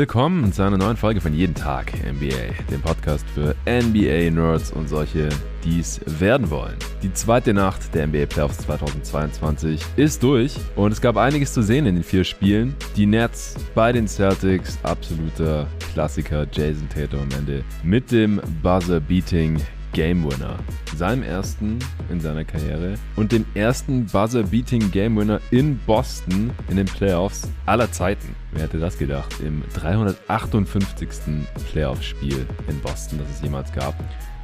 Willkommen zu einer neuen Folge von Jeden Tag NBA, dem Podcast für NBA-Nerds und solche, die es werden wollen. Die zweite Nacht der NBA Playoffs 2022 ist durch und es gab einiges zu sehen in den vier Spielen. Die Nets bei den Celtics, absoluter Klassiker, Jason Tatum am Ende mit dem Buzzer-Beating Game Winner. Seinem ersten in seiner Karriere und dem ersten Buzzer-Beating Game Winner in Boston in den Playoffs aller Zeiten. Wer hätte das gedacht? Im 358. Playoff-Spiel in Boston, das es jemals gab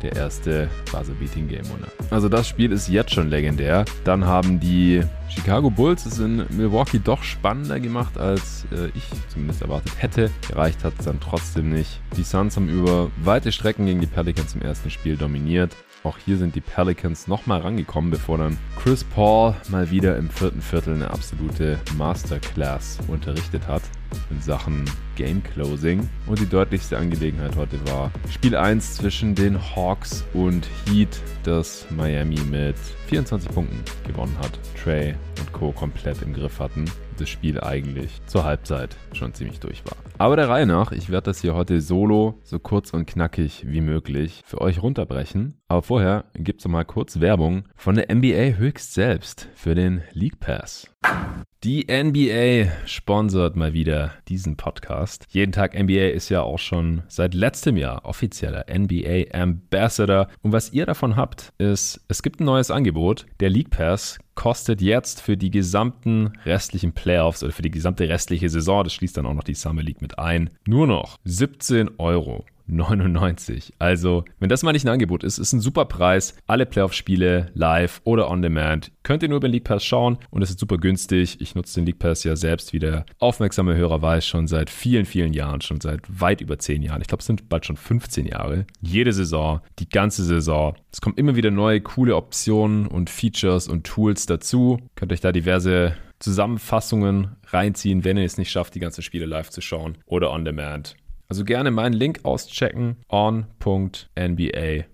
der erste Buzzer Beating Game Winner. Also das Spiel ist jetzt schon legendär. Dann haben die Chicago Bulls es in Milwaukee doch spannender gemacht, als äh, ich zumindest erwartet hätte. Gereicht hat es dann trotzdem nicht. Die Suns haben über weite Strecken gegen die Pelicans im ersten Spiel dominiert. Auch hier sind die Pelicans nochmal rangekommen, bevor dann Chris Paul mal wieder im vierten Viertel eine absolute Masterclass unterrichtet hat in Sachen Game Closing. Und die deutlichste Angelegenheit heute war Spiel 1 zwischen den Hawks und Heat, das Miami mit 24 Punkten gewonnen hat. Trey und Co. komplett im Griff hatten. Das Spiel eigentlich zur Halbzeit schon ziemlich durch war. Aber der Reihe nach, ich werde das hier heute solo, so kurz und knackig wie möglich, für euch runterbrechen. Aber vorher gibt es mal kurz Werbung von der NBA höchst selbst für den League Pass. Die NBA sponsert mal wieder diesen Podcast. Jeden Tag NBA ist ja auch schon seit letztem Jahr offizieller NBA Ambassador. Und was ihr davon habt, ist, es gibt ein neues Angebot. Der League Pass kostet jetzt für die gesamten restlichen Playoffs oder für die gesamte restliche Saison, das schließt dann auch noch die Summer League mit ein, nur noch 17 Euro. 99. Also, wenn das mal nicht ein Angebot ist, ist ein super Preis. Alle Playoff-Spiele live oder on demand. Könnt ihr nur über den League Pass schauen und es ist super günstig. Ich nutze den League Pass ja selbst, wie der aufmerksame Hörer weiß, schon seit vielen, vielen Jahren, schon seit weit über 10 Jahren. Ich glaube, es sind bald schon 15 Jahre. Jede Saison, die ganze Saison. Es kommen immer wieder neue, coole Optionen und Features und Tools dazu. Könnt euch da diverse Zusammenfassungen reinziehen, wenn ihr es nicht schafft, die ganzen Spiele live zu schauen oder on demand. Also gerne meinen Link auschecken on.nba.com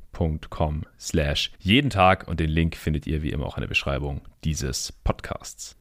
slash jeden Tag und den Link findet ihr wie immer auch in der Beschreibung dieses Podcasts.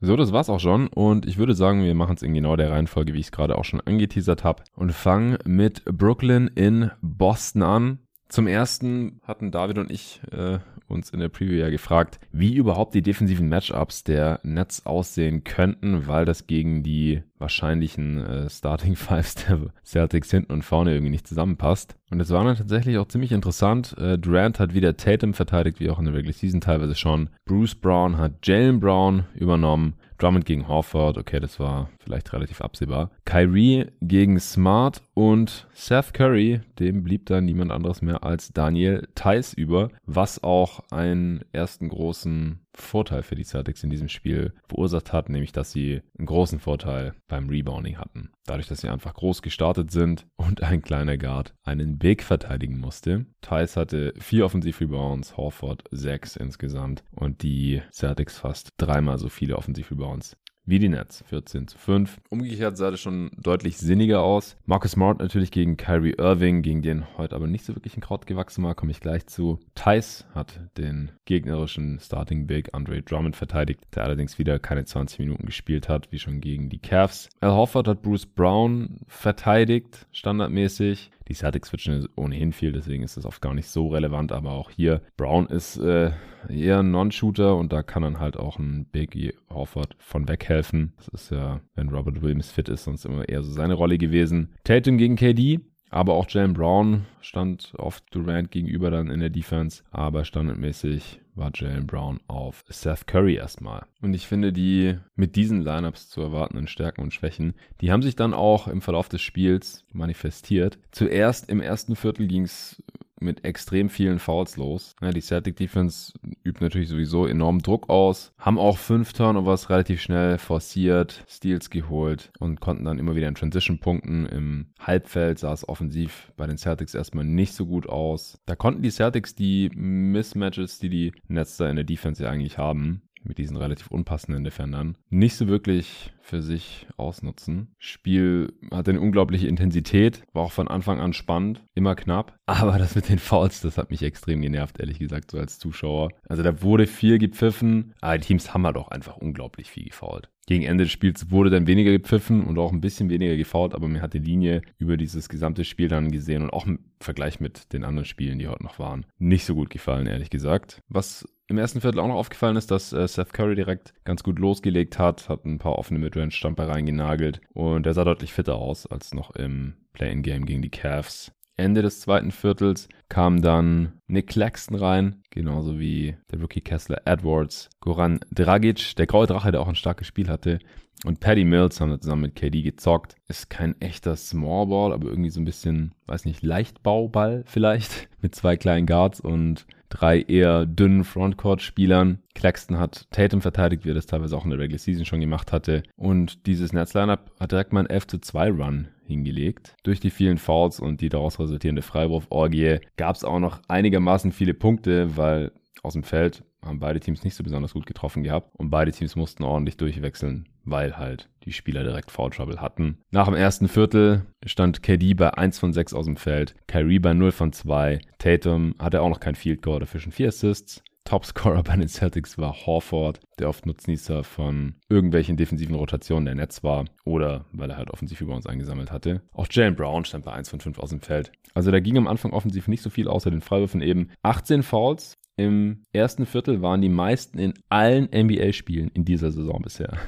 So, das war's auch schon und ich würde sagen, wir machen es in genau der Reihenfolge, wie ich es gerade auch schon angeteasert habe und fangen mit Brooklyn in Boston an. Zum ersten hatten David und ich äh, uns in der Preview ja gefragt, wie überhaupt die defensiven Matchups der Nets aussehen könnten, weil das gegen die wahrscheinlichen äh, Starting Fives der Celtics hinten und vorne irgendwie nicht zusammenpasst. Und es war dann tatsächlich auch ziemlich interessant. Äh, Durant hat wieder Tatum verteidigt, wie auch in der Regular Season teilweise schon. Bruce Brown hat Jalen Brown übernommen. Drummond gegen Horford, okay, das war vielleicht relativ absehbar. Kyrie gegen Smart und Seth Curry, dem blieb dann niemand anderes mehr als Daniel Theiss über, was auch einen ersten großen Vorteil für die Celtics in diesem Spiel verursacht hat, nämlich dass sie einen großen Vorteil beim Rebounding hatten. Dadurch, dass sie einfach groß gestartet sind und ein kleiner Guard einen Big verteidigen musste. Thais hatte vier Offensiv-Rebounds, Horford sechs insgesamt und die Celtics fast dreimal so viele Offensiv-Rebounds wie die Nets. 14 zu 5. Umgekehrt sah das schon deutlich sinniger aus. Marcus Smart natürlich gegen Kyrie Irving, gegen den heute aber nicht so wirklich ein Kraut gewachsen war, komme ich gleich zu. Tice hat den gegnerischen Starting Big Andre Drummond verteidigt, der allerdings wieder keine 20 Minuten gespielt hat, wie schon gegen die Cavs. Al Hofford hat Bruce Brown verteidigt, standardmäßig. Die Celtics switchen ohnehin viel, deswegen ist das oft gar nicht so relevant, aber auch hier, Brown ist äh, eher ein Non-Shooter und da kann dann halt auch ein Biggie Horford von weghelfen. Das ist ja, wenn Robert Williams fit ist, sonst immer eher so seine Rolle gewesen. Tatum gegen KD, aber auch Jalen Brown stand oft Durant gegenüber dann in der Defense, aber standardmäßig war Jalen Brown auf Seth Curry erstmal. Und ich finde, die mit diesen Lineups zu erwartenden Stärken und Schwächen, die haben sich dann auch im Verlauf des Spiels manifestiert. Zuerst im ersten Viertel ging es mit extrem vielen Fouls los. Ja, die Celtic Defense übt natürlich sowieso enormen Druck aus, haben auch fünf Turnovers relativ schnell forciert, Steals geholt und konnten dann immer wieder in Transition punkten. Im Halbfeld sah es offensiv bei den Celtics erstmal nicht so gut aus. Da konnten die Celtics die Mismatches, die die Nets in der Defense ja eigentlich haben, mit diesen relativ unpassenden Defendern nicht so wirklich für sich ausnutzen. Spiel hatte eine unglaubliche Intensität, war auch von Anfang an spannend, immer knapp. Aber das mit den Fouls, das hat mich extrem genervt, ehrlich gesagt, so als Zuschauer. Also da wurde viel gepfiffen, aber die Teams haben halt auch einfach unglaublich viel gefault. Gegen Ende des Spiels wurde dann weniger gepfiffen und auch ein bisschen weniger gefault, aber mir hat die Linie über dieses gesamte Spiel dann gesehen und auch im Vergleich mit den anderen Spielen, die heute noch waren, nicht so gut gefallen, ehrlich gesagt. Was im ersten Viertel auch noch aufgefallen ist, dass äh, Seth Curry direkt ganz gut losgelegt hat, hat ein paar offene Midrange-Stamper reingenagelt und der sah deutlich fitter aus als noch im Play-in-Game gegen die Cavs. Ende des zweiten Viertels kam dann Nick Claxton rein, genauso wie der Rookie Kessler Edwards, Goran Dragic, der graue Drache, der auch ein starkes Spiel hatte, und Paddy Mills haben zusammen mit KD gezockt. Ist kein echter Smallball, aber irgendwie so ein bisschen, weiß nicht, Leichtbauball vielleicht, mit zwei kleinen Guards und drei eher dünnen Frontcourt-Spielern. Claxton hat Tatum verteidigt, wie er das teilweise auch in der Regular Season schon gemacht hatte. Und dieses Nets-Lineup hat direkt mal einen 11 zu 2 Run hingelegt. Durch die vielen Fouls und die daraus resultierende Freiwurf-Orgie gab es auch noch einigermaßen viele Punkte, weil aus dem Feld haben beide Teams nicht so besonders gut getroffen gehabt und beide Teams mussten ordentlich durchwechseln, weil halt die Spieler direkt Foul Trouble hatten. Nach dem ersten Viertel stand KD bei 1 von 6 aus dem Feld, Kyrie bei 0 von 2, Tatum hatte auch noch kein Field Goal, dafür schon 4 Assists. Topscorer bei den Celtics war Horford, der oft Nutznießer von irgendwelchen defensiven Rotationen der Netz war oder weil er halt offensiv über uns eingesammelt hatte. Auch Jalen Brown stand bei 1 von 5 aus dem Feld. Also da ging am Anfang offensiv nicht so viel, außer den Freiwürfen eben. 18 Fouls im ersten Viertel waren die meisten in allen NBA-Spielen in dieser Saison bisher.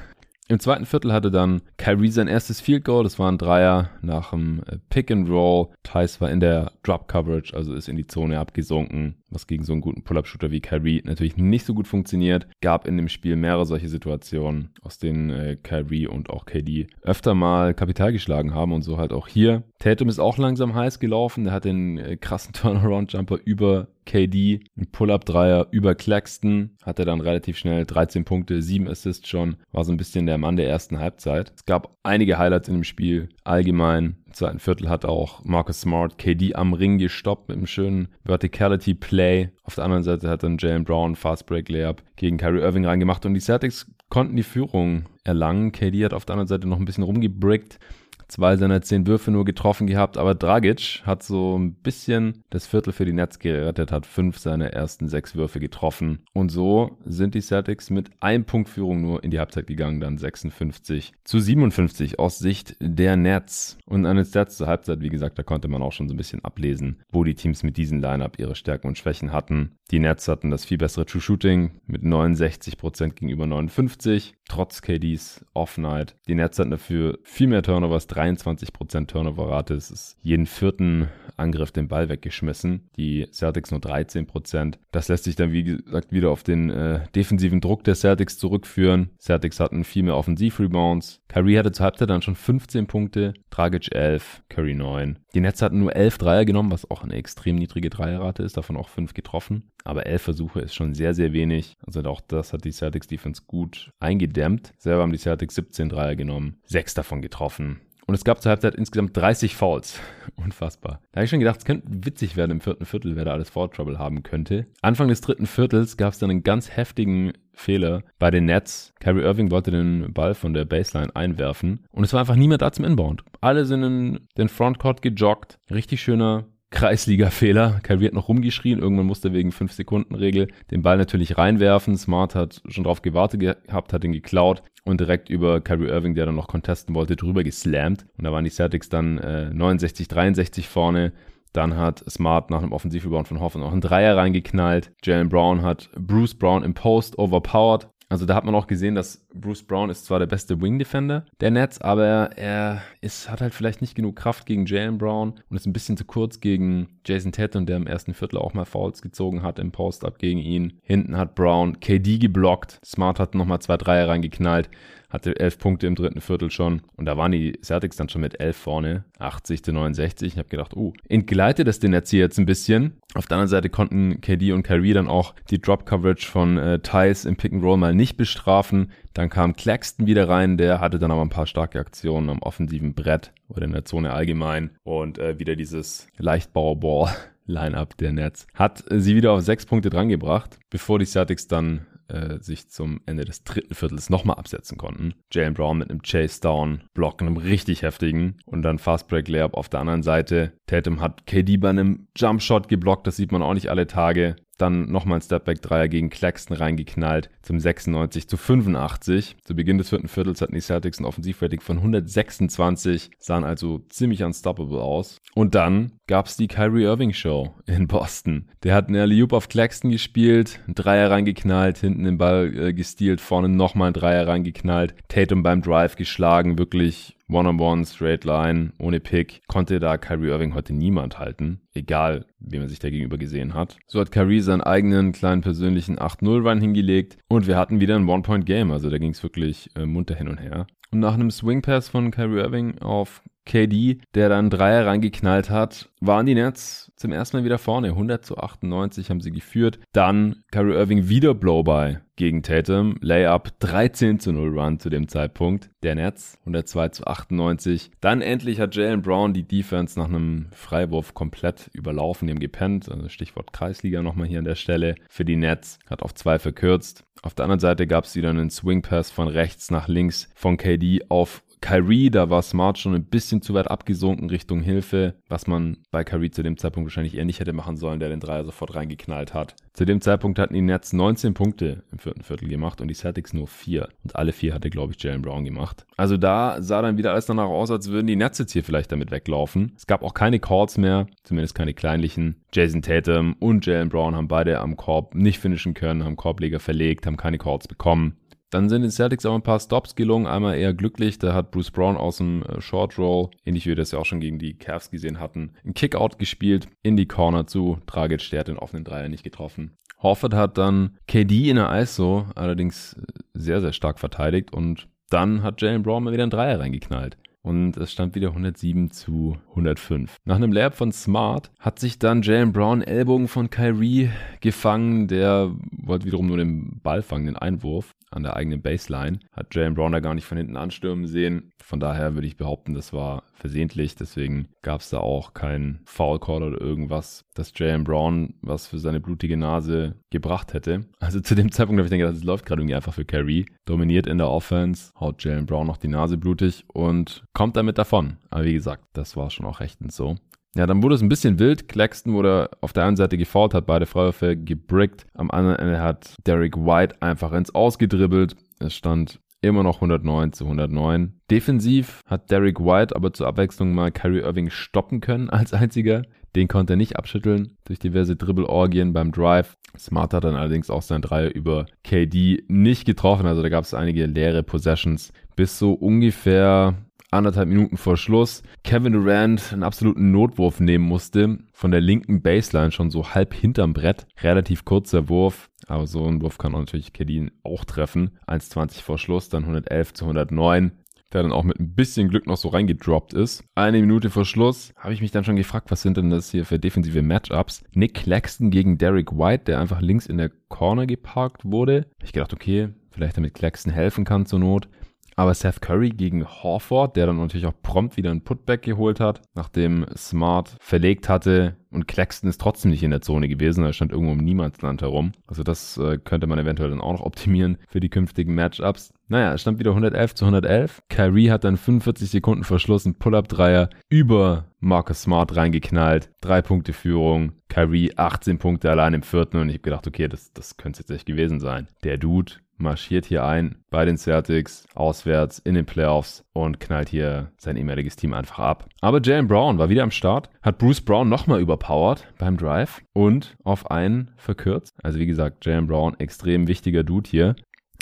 Im zweiten Viertel hatte dann Kyrie sein erstes Field Goal. Das war ein Dreier nach dem äh, Pick and Roll. Thais war in der Drop Coverage, also ist in die Zone abgesunken, was gegen so einen guten Pull-Up-Shooter wie Kyrie natürlich nicht so gut funktioniert. Gab in dem Spiel mehrere solche Situationen, aus denen äh, Kyrie und auch KD öfter mal Kapital geschlagen haben und so halt auch hier. Tatum ist auch langsam heiß gelaufen. Der hat den äh, krassen Turnaround-Jumper über KD, ein Pull-Up-Dreier über Claxton, hatte dann relativ schnell 13 Punkte, 7 Assists schon, war so ein bisschen der Mann der ersten Halbzeit. Es gab einige Highlights in dem Spiel, allgemein. Im zweiten Viertel hat auch Marcus Smart KD am Ring gestoppt mit einem schönen Verticality Play. Auf der anderen Seite hat dann Jalen Brown Fast Break Layup gegen Kyrie Irving reingemacht und die Celtics konnten die Führung erlangen. KD hat auf der anderen Seite noch ein bisschen rumgebrickt, zwei seiner zehn Würfe nur getroffen gehabt, aber Dragic hat so ein bisschen das Viertel für die Nets gerettet, hat fünf seiner ersten sechs Würfe getroffen. Und so sind die Celtics mit einem Punkt Führung nur in die Halbzeit gegangen, dann 56 zu 57 aus Sicht der Nets. Und an den Stats zur Halbzeit, wie gesagt, da konnte man auch schon so ein bisschen ablesen, wo die Teams mit diesem Lineup ihre Stärken und Schwächen hatten. Die Nets hatten das viel bessere True Shooting mit 69% gegenüber 59, trotz KDs Off-Night. Die Nets hatten dafür viel mehr Turnovers, 23% Turnover-Rate. Es ist jeden vierten Angriff den Ball weggeschmissen. Die Celtics nur 13%. Das lässt sich dann, wie gesagt, wieder auf den äh, defensiven Druck der Celtics zurückführen. Celtics hatten viel mehr Offensiv-Rebounds. Kyrie hatte zur Halbzeit dann schon 15 Punkte, Dragic 11, Curry 9. Die Nets hatten nur 11 Dreier genommen, was auch eine extrem niedrige Dreierrate ist, davon auch 5 getroffen. Aber 11 Versuche ist schon sehr, sehr wenig. Also auch das hat die Celtics Defense gut eingedämmt. Selber haben die Celtics 17 Dreier genommen, 6 davon getroffen. Und es gab zur Halbzeit insgesamt 30 Fouls. Unfassbar. Da habe ich schon gedacht, es könnte witzig werden im vierten Viertel, wer da alles Foul Trouble haben könnte. Anfang des dritten Viertels gab es dann einen ganz heftigen Fehler bei den Nets. Kyrie Irving wollte den Ball von der Baseline einwerfen und es war einfach niemand da zum Inbound. Alle sind in den Frontcourt gejoggt. Richtig schöner Kreisliga-Fehler. Kyrie hat noch rumgeschrien. Irgendwann musste wegen 5-Sekunden-Regel den Ball natürlich reinwerfen. Smart hat schon drauf gewartet gehabt, hat ihn geklaut und direkt über Kyrie Irving, der dann noch contesten wollte, drüber geslammt. Und da waren die Celtics dann äh, 69-63 vorne. Dann hat Smart nach einem Offensivrebound von Hoffen auch einen Dreier reingeknallt. Jalen Brown hat Bruce Brown im Post overpowered. Also da hat man auch gesehen, dass Bruce Brown ist zwar der beste Wing Defender der Nets, aber er ist, hat halt vielleicht nicht genug Kraft gegen Jalen Brown und ist ein bisschen zu kurz gegen Jason Tatum, der im ersten Viertel auch mal Fouls gezogen hat im Post-Up gegen ihn. Hinten hat Brown KD geblockt. Smart hat nochmal zwei Dreier reingeknallt hatte elf Punkte im dritten Viertel schon und da waren die Celtics dann schon mit elf vorne, 80 zu 69. Ich habe gedacht, oh, entgleitet das den Netz hier jetzt ein bisschen. Auf der anderen Seite konnten KD und Kyrie dann auch die Drop-Coverage von äh, Thais im Pick-and-Roll mal nicht bestrafen. Dann kam Claxton wieder rein, der hatte dann aber ein paar starke Aktionen am offensiven Brett oder in der Zone allgemein und äh, wieder dieses Leichtbauer-Ball. Line-up der Nets. Hat sie wieder auf sechs Punkte drangebracht, bevor die Celtics dann äh, sich zum Ende des dritten Viertels nochmal absetzen konnten. Jalen Brown mit einem Chase Down, Block, einem richtig heftigen und dann Fastbreak Layup auf der anderen Seite. Tatum hat KD bei einem Jumpshot geblockt, das sieht man auch nicht alle Tage. Dann nochmal ein Stepback-Dreier gegen Claxton reingeknallt zum 96 zu 85. Zu Beginn des vierten Viertels hatten die Celtics ein Offensivrating von 126, sahen also ziemlich unstoppable aus. Und dann gab's die Kyrie Irving Show in Boston. Der hat eine Alley-Oop auf Claxton gespielt, ein Dreier reingeknallt, hinten den Ball äh, gestealt, vorne nochmal ein Dreier reingeknallt, Tatum beim Drive geschlagen, wirklich One-on-one, straight line, ohne Pick, konnte da Kyrie Irving heute niemand halten. Egal, wie man sich da gegenüber gesehen hat. So hat Kyrie seinen eigenen kleinen persönlichen 8-0-Run hingelegt und wir hatten wieder ein One-Point-Game. Also da ging es wirklich äh, munter hin und her. Und nach einem Swing-Pass von Kyrie Irving auf KD, der dann Dreier reingeknallt hat, waren die Nets zum ersten Mal wieder vorne. 100 zu 98 haben sie geführt. Dann Kyrie Irving wieder Blow-by gegen Tatum. Layup 13 zu 0 Run zu dem Zeitpunkt. Der Nets 102 zu 98. Dann endlich hat Jalen Brown die Defense nach einem Freiwurf komplett überlaufen. Haben gepennt. Also Stichwort Kreisliga nochmal hier an der Stelle. Für die Nets hat auf zwei verkürzt. Auf der anderen Seite gab es wieder einen Swing Pass von rechts nach links von KD auf Kyrie, da war Smart schon ein bisschen zu weit abgesunken Richtung Hilfe, was man bei Kyrie zu dem Zeitpunkt wahrscheinlich eher nicht hätte machen sollen, der den Dreier sofort reingeknallt hat. Zu dem Zeitpunkt hatten die Nets 19 Punkte im vierten Viertel gemacht und die Celtics nur vier. Und alle vier hatte, glaube ich, Jalen Brown gemacht. Also da sah dann wieder alles danach aus, als würden die Nets jetzt hier vielleicht damit weglaufen. Es gab auch keine Calls mehr, zumindest keine kleinlichen. Jason Tatum und Jalen Brown haben beide am Korb nicht finishen können, haben Korbleger verlegt, haben keine Calls bekommen. Dann sind den Celtics auch ein paar Stops gelungen. Einmal eher glücklich, da hat Bruce Brown aus dem äh, Short Roll, ähnlich wie wir das ja auch schon gegen die Cavs gesehen hatten, einen Kickout gespielt in die Corner zu. Dragic, der hat den offenen Dreier nicht getroffen. Horford hat dann KD in der ISO allerdings äh, sehr, sehr stark verteidigt und dann hat Jalen Brown mal wieder einen Dreier reingeknallt und es stand wieder 107 zu 105. Nach einem Layup von Smart hat sich dann Jalen Brown Ellbogen von Kyrie gefangen. Der wollte wiederum nur den Ball fangen, den Einwurf an der eigenen Baseline. Hat Jalen Brown da gar nicht von hinten anstürmen sehen. Von daher würde ich behaupten, das war versehentlich. Deswegen gab es da auch kein Foul Call oder irgendwas, das Jalen Brown was für seine blutige Nase gebracht hätte. Also zu dem Zeitpunkt habe ich gedacht, es läuft gerade irgendwie einfach für Kyrie. Dominiert in der Offense, haut Jalen Brown noch die Nase blutig und kommt damit davon. Aber wie gesagt, das war schon auch rechtens so. Ja, dann wurde es ein bisschen wild. Claxton wurde auf der einen Seite gefault, hat beide Freiwürfe gebrickt. Am anderen Ende hat Derek White einfach ins Ausgedribbelt. Es stand immer noch 109 zu 109. Defensiv hat Derek White aber zur Abwechslung mal Kyrie Irving stoppen können als einziger. Den konnte er nicht abschütteln durch diverse Dribbelorgien beim Drive. Smart hat dann allerdings auch sein Dreier über KD nicht getroffen. Also da gab es einige leere Possessions bis so ungefähr anderthalb Minuten vor Schluss Kevin Durant einen absoluten Notwurf nehmen musste, von der linken Baseline schon so halb hinterm Brett. Relativ kurzer Wurf, aber so ein Wurf kann natürlich Kedin auch treffen. 1,20 vor Schluss, dann 111 zu 109 der dann auch mit ein bisschen Glück noch so reingedroppt ist. Eine Minute vor Schluss habe ich mich dann schon gefragt, was sind denn das hier für defensive Matchups? Nick Claxton gegen Derek White, der einfach links in der Corner geparkt wurde. Ich gedacht, okay, vielleicht damit Claxton helfen kann zur Not. Aber Seth Curry gegen Horford, der dann natürlich auch prompt wieder ein Putback geholt hat, nachdem Smart verlegt hatte und Claxton ist trotzdem nicht in der Zone gewesen, er stand irgendwo im Niemandsland herum. Also das äh, könnte man eventuell dann auch noch optimieren für die künftigen Matchups. Naja, es stand wieder 111 zu 111. Kyrie hat dann 45 Sekunden Verschluss einen Pull-Up-Dreier über Marcus Smart reingeknallt. Drei Punkte Führung. Kyrie 18 Punkte allein im vierten und ich habe gedacht, okay, das, das könnte es jetzt echt gewesen sein. Der Dude marschiert hier ein bei den Celtics, auswärts in den Playoffs und knallt hier sein ehemaliges Team einfach ab. Aber Jalen Brown war wieder am Start, hat Bruce Brown nochmal überpowered beim Drive und auf einen verkürzt. Also wie gesagt, Jalen Brown extrem wichtiger Dude hier.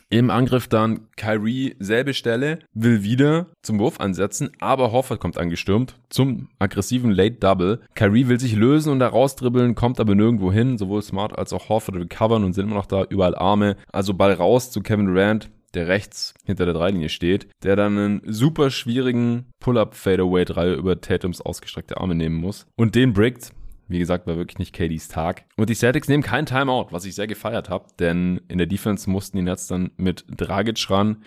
Im Angriff dann Kyrie, selbe Stelle, will wieder zum Wurf ansetzen, aber Horford kommt angestürmt zum aggressiven Late Double. Kyrie will sich lösen und da rausdribbeln, kommt aber nirgendwo hin. Sowohl Smart als auch Horford recovern und sind immer noch da, überall Arme. Also Ball raus zu Kevin Durant, der rechts hinter der Dreilinie steht, der dann einen super schwierigen Pull-Up Fadeaway 3 über Tatums ausgestreckte Arme nehmen muss und den brickt. Wie gesagt, war wirklich nicht KDs Tag. Und die Celtics nehmen kein Timeout, was ich sehr gefeiert habe, denn in der Defense mussten die Nets dann mit Dragic ran.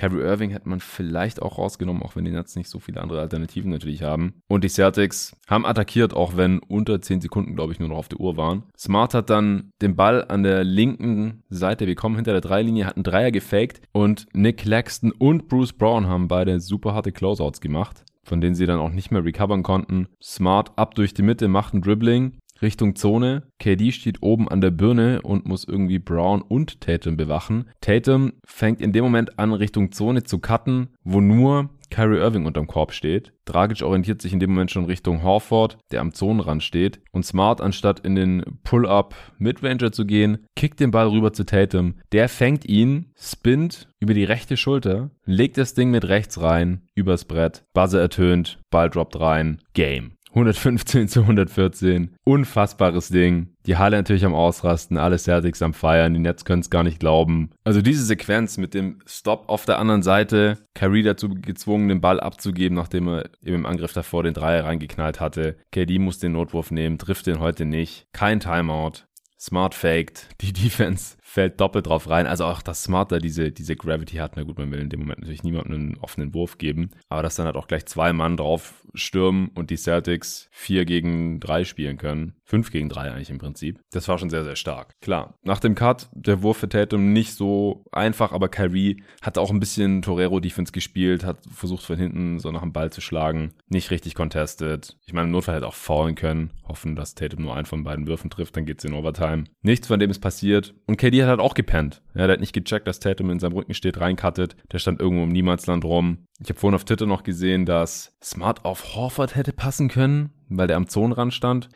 Kyrie Irving hätte man vielleicht auch rausgenommen, auch wenn die Nets nicht so viele andere Alternativen natürlich haben. Und die Celtics haben attackiert, auch wenn unter 10 Sekunden, glaube ich, nur noch auf der Uhr waren. Smart hat dann den Ball an der linken Seite, wir kommen hinter der Dreilinie, hat einen Dreier gefaked und Nick Claxton und Bruce Brown haben beide super harte Closeouts gemacht von denen sie dann auch nicht mehr recovern konnten. Smart ab durch die Mitte, macht ein Dribbling, Richtung Zone. KD steht oben an der Birne und muss irgendwie Brown und Tatum bewachen. Tatum fängt in dem Moment an, Richtung Zone zu cutten, wo nur Kyrie Irving unterm Korb steht. Dragic orientiert sich in dem Moment schon Richtung Horford, der am Zonenrand steht. Und Smart, anstatt in den Pull-Up Midranger zu gehen, kickt den Ball rüber zu Tatum. Der fängt ihn, spinnt über die rechte Schulter, legt das Ding mit rechts rein, übers Brett. Buzzer ertönt, Ball droppt rein. Game. 115 zu 114. Unfassbares Ding. Die Halle natürlich am Ausrasten, alle Celtics am Feiern, die Nets können es gar nicht glauben. Also diese Sequenz mit dem Stop auf der anderen Seite, Kyrie dazu gezwungen, den Ball abzugeben, nachdem er eben im Angriff davor den Dreier reingeknallt hatte. KD muss den Notwurf nehmen, trifft den heute nicht. Kein Timeout. Smart faked. Die Defense fällt doppelt drauf rein. Also auch, dass Smart da diese, diese Gravity hat. Na gut, man will in dem Moment natürlich niemandem einen offenen Wurf geben. Aber dass dann halt auch gleich zwei Mann drauf stürmen und die Celtics vier gegen drei spielen können. Fünf gegen drei eigentlich im Prinzip. Das war schon sehr, sehr stark. Klar, nach dem Cut, der Wurf für Tatum nicht so einfach, aber Kyrie hat auch ein bisschen Torero-Defense gespielt, hat versucht von hinten so nach dem Ball zu schlagen. Nicht richtig contested. Ich meine, im Notfall hätte auch faulen können. Hoffen, dass Tatum nur einen von beiden Würfen trifft, dann geht's in Overtime. Nichts von dem ist passiert. Und KD hat halt auch gepennt. Ja, der hat nicht gecheckt, dass Tatum in seinem Rücken steht, reinkattet. Der stand irgendwo im Niemandsland rum. Ich habe vorhin auf Twitter noch gesehen, dass Smart auf Horford hätte passen können, weil der am Zonenrand stand.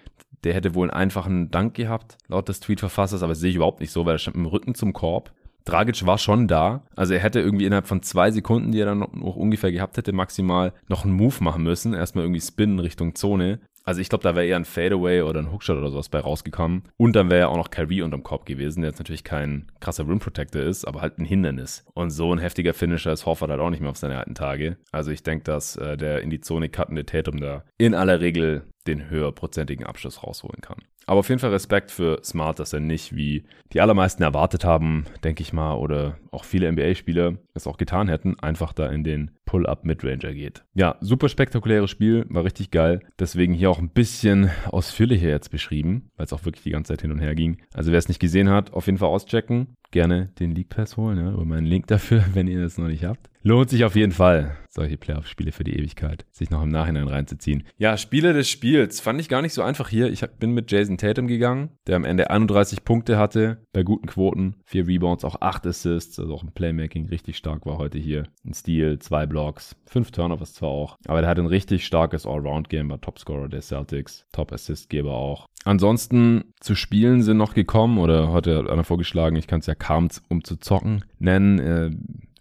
Der hätte wohl einen einfachen Dank gehabt, laut des Tweet-Verfassers, aber das sehe ich überhaupt nicht so, weil er stand mit dem Rücken zum Korb. Dragic war schon da. Also er hätte irgendwie innerhalb von zwei Sekunden, die er dann noch ungefähr gehabt hätte, maximal noch einen Move machen müssen. Erstmal irgendwie spinnen Richtung Zone. Also ich glaube, da wäre eher ein Fadeaway oder ein Hookshot oder sowas bei rausgekommen. Und dann wäre ja auch noch Kyrie unterm Korb gewesen, der jetzt natürlich kein krasser Rim Protector ist, aber halt ein Hindernis. Und so ein heftiger Finisher ist Horford halt auch nicht mehr auf seine alten Tage. Also ich denke, dass äh, der in die Zone cuttende Tatum da in aller Regel den höherprozentigen Abschluss rausholen kann. Aber auf jeden Fall Respekt für Smart, dass er nicht, wie die allermeisten erwartet haben, denke ich mal, oder auch viele NBA-Spieler es auch getan hätten, einfach da in den Pull-Up-Midranger geht. Ja, super spektakuläres Spiel, war richtig geil. Deswegen hier auch ein bisschen ausführlicher jetzt beschrieben, weil es auch wirklich die ganze Zeit hin und her ging. Also wer es nicht gesehen hat, auf jeden Fall auschecken. Gerne den League Pass holen, ja, oder meinen Link dafür, wenn ihr das noch nicht habt. Lohnt sich auf jeden Fall, solche Playoff-Spiele für die Ewigkeit, sich noch im Nachhinein reinzuziehen. Ja, Spiele des Spiels fand ich gar nicht so einfach hier. Ich bin mit Jason Tatum gegangen, der am Ende 31 Punkte hatte, bei guten Quoten, vier Rebounds, auch acht Assists, also auch im Playmaking richtig stark war heute hier. Ein Steal, zwei Blocks, fünf Turnovers zwar auch, aber der hat ein richtig starkes Allround-Game, war Topscorer der Celtics, Top-Assist-Geber auch. Ansonsten zu Spielen sind noch gekommen oder heute hat einer vorgeschlagen, ich kann es ja kaum um zu zocken nennen. Äh,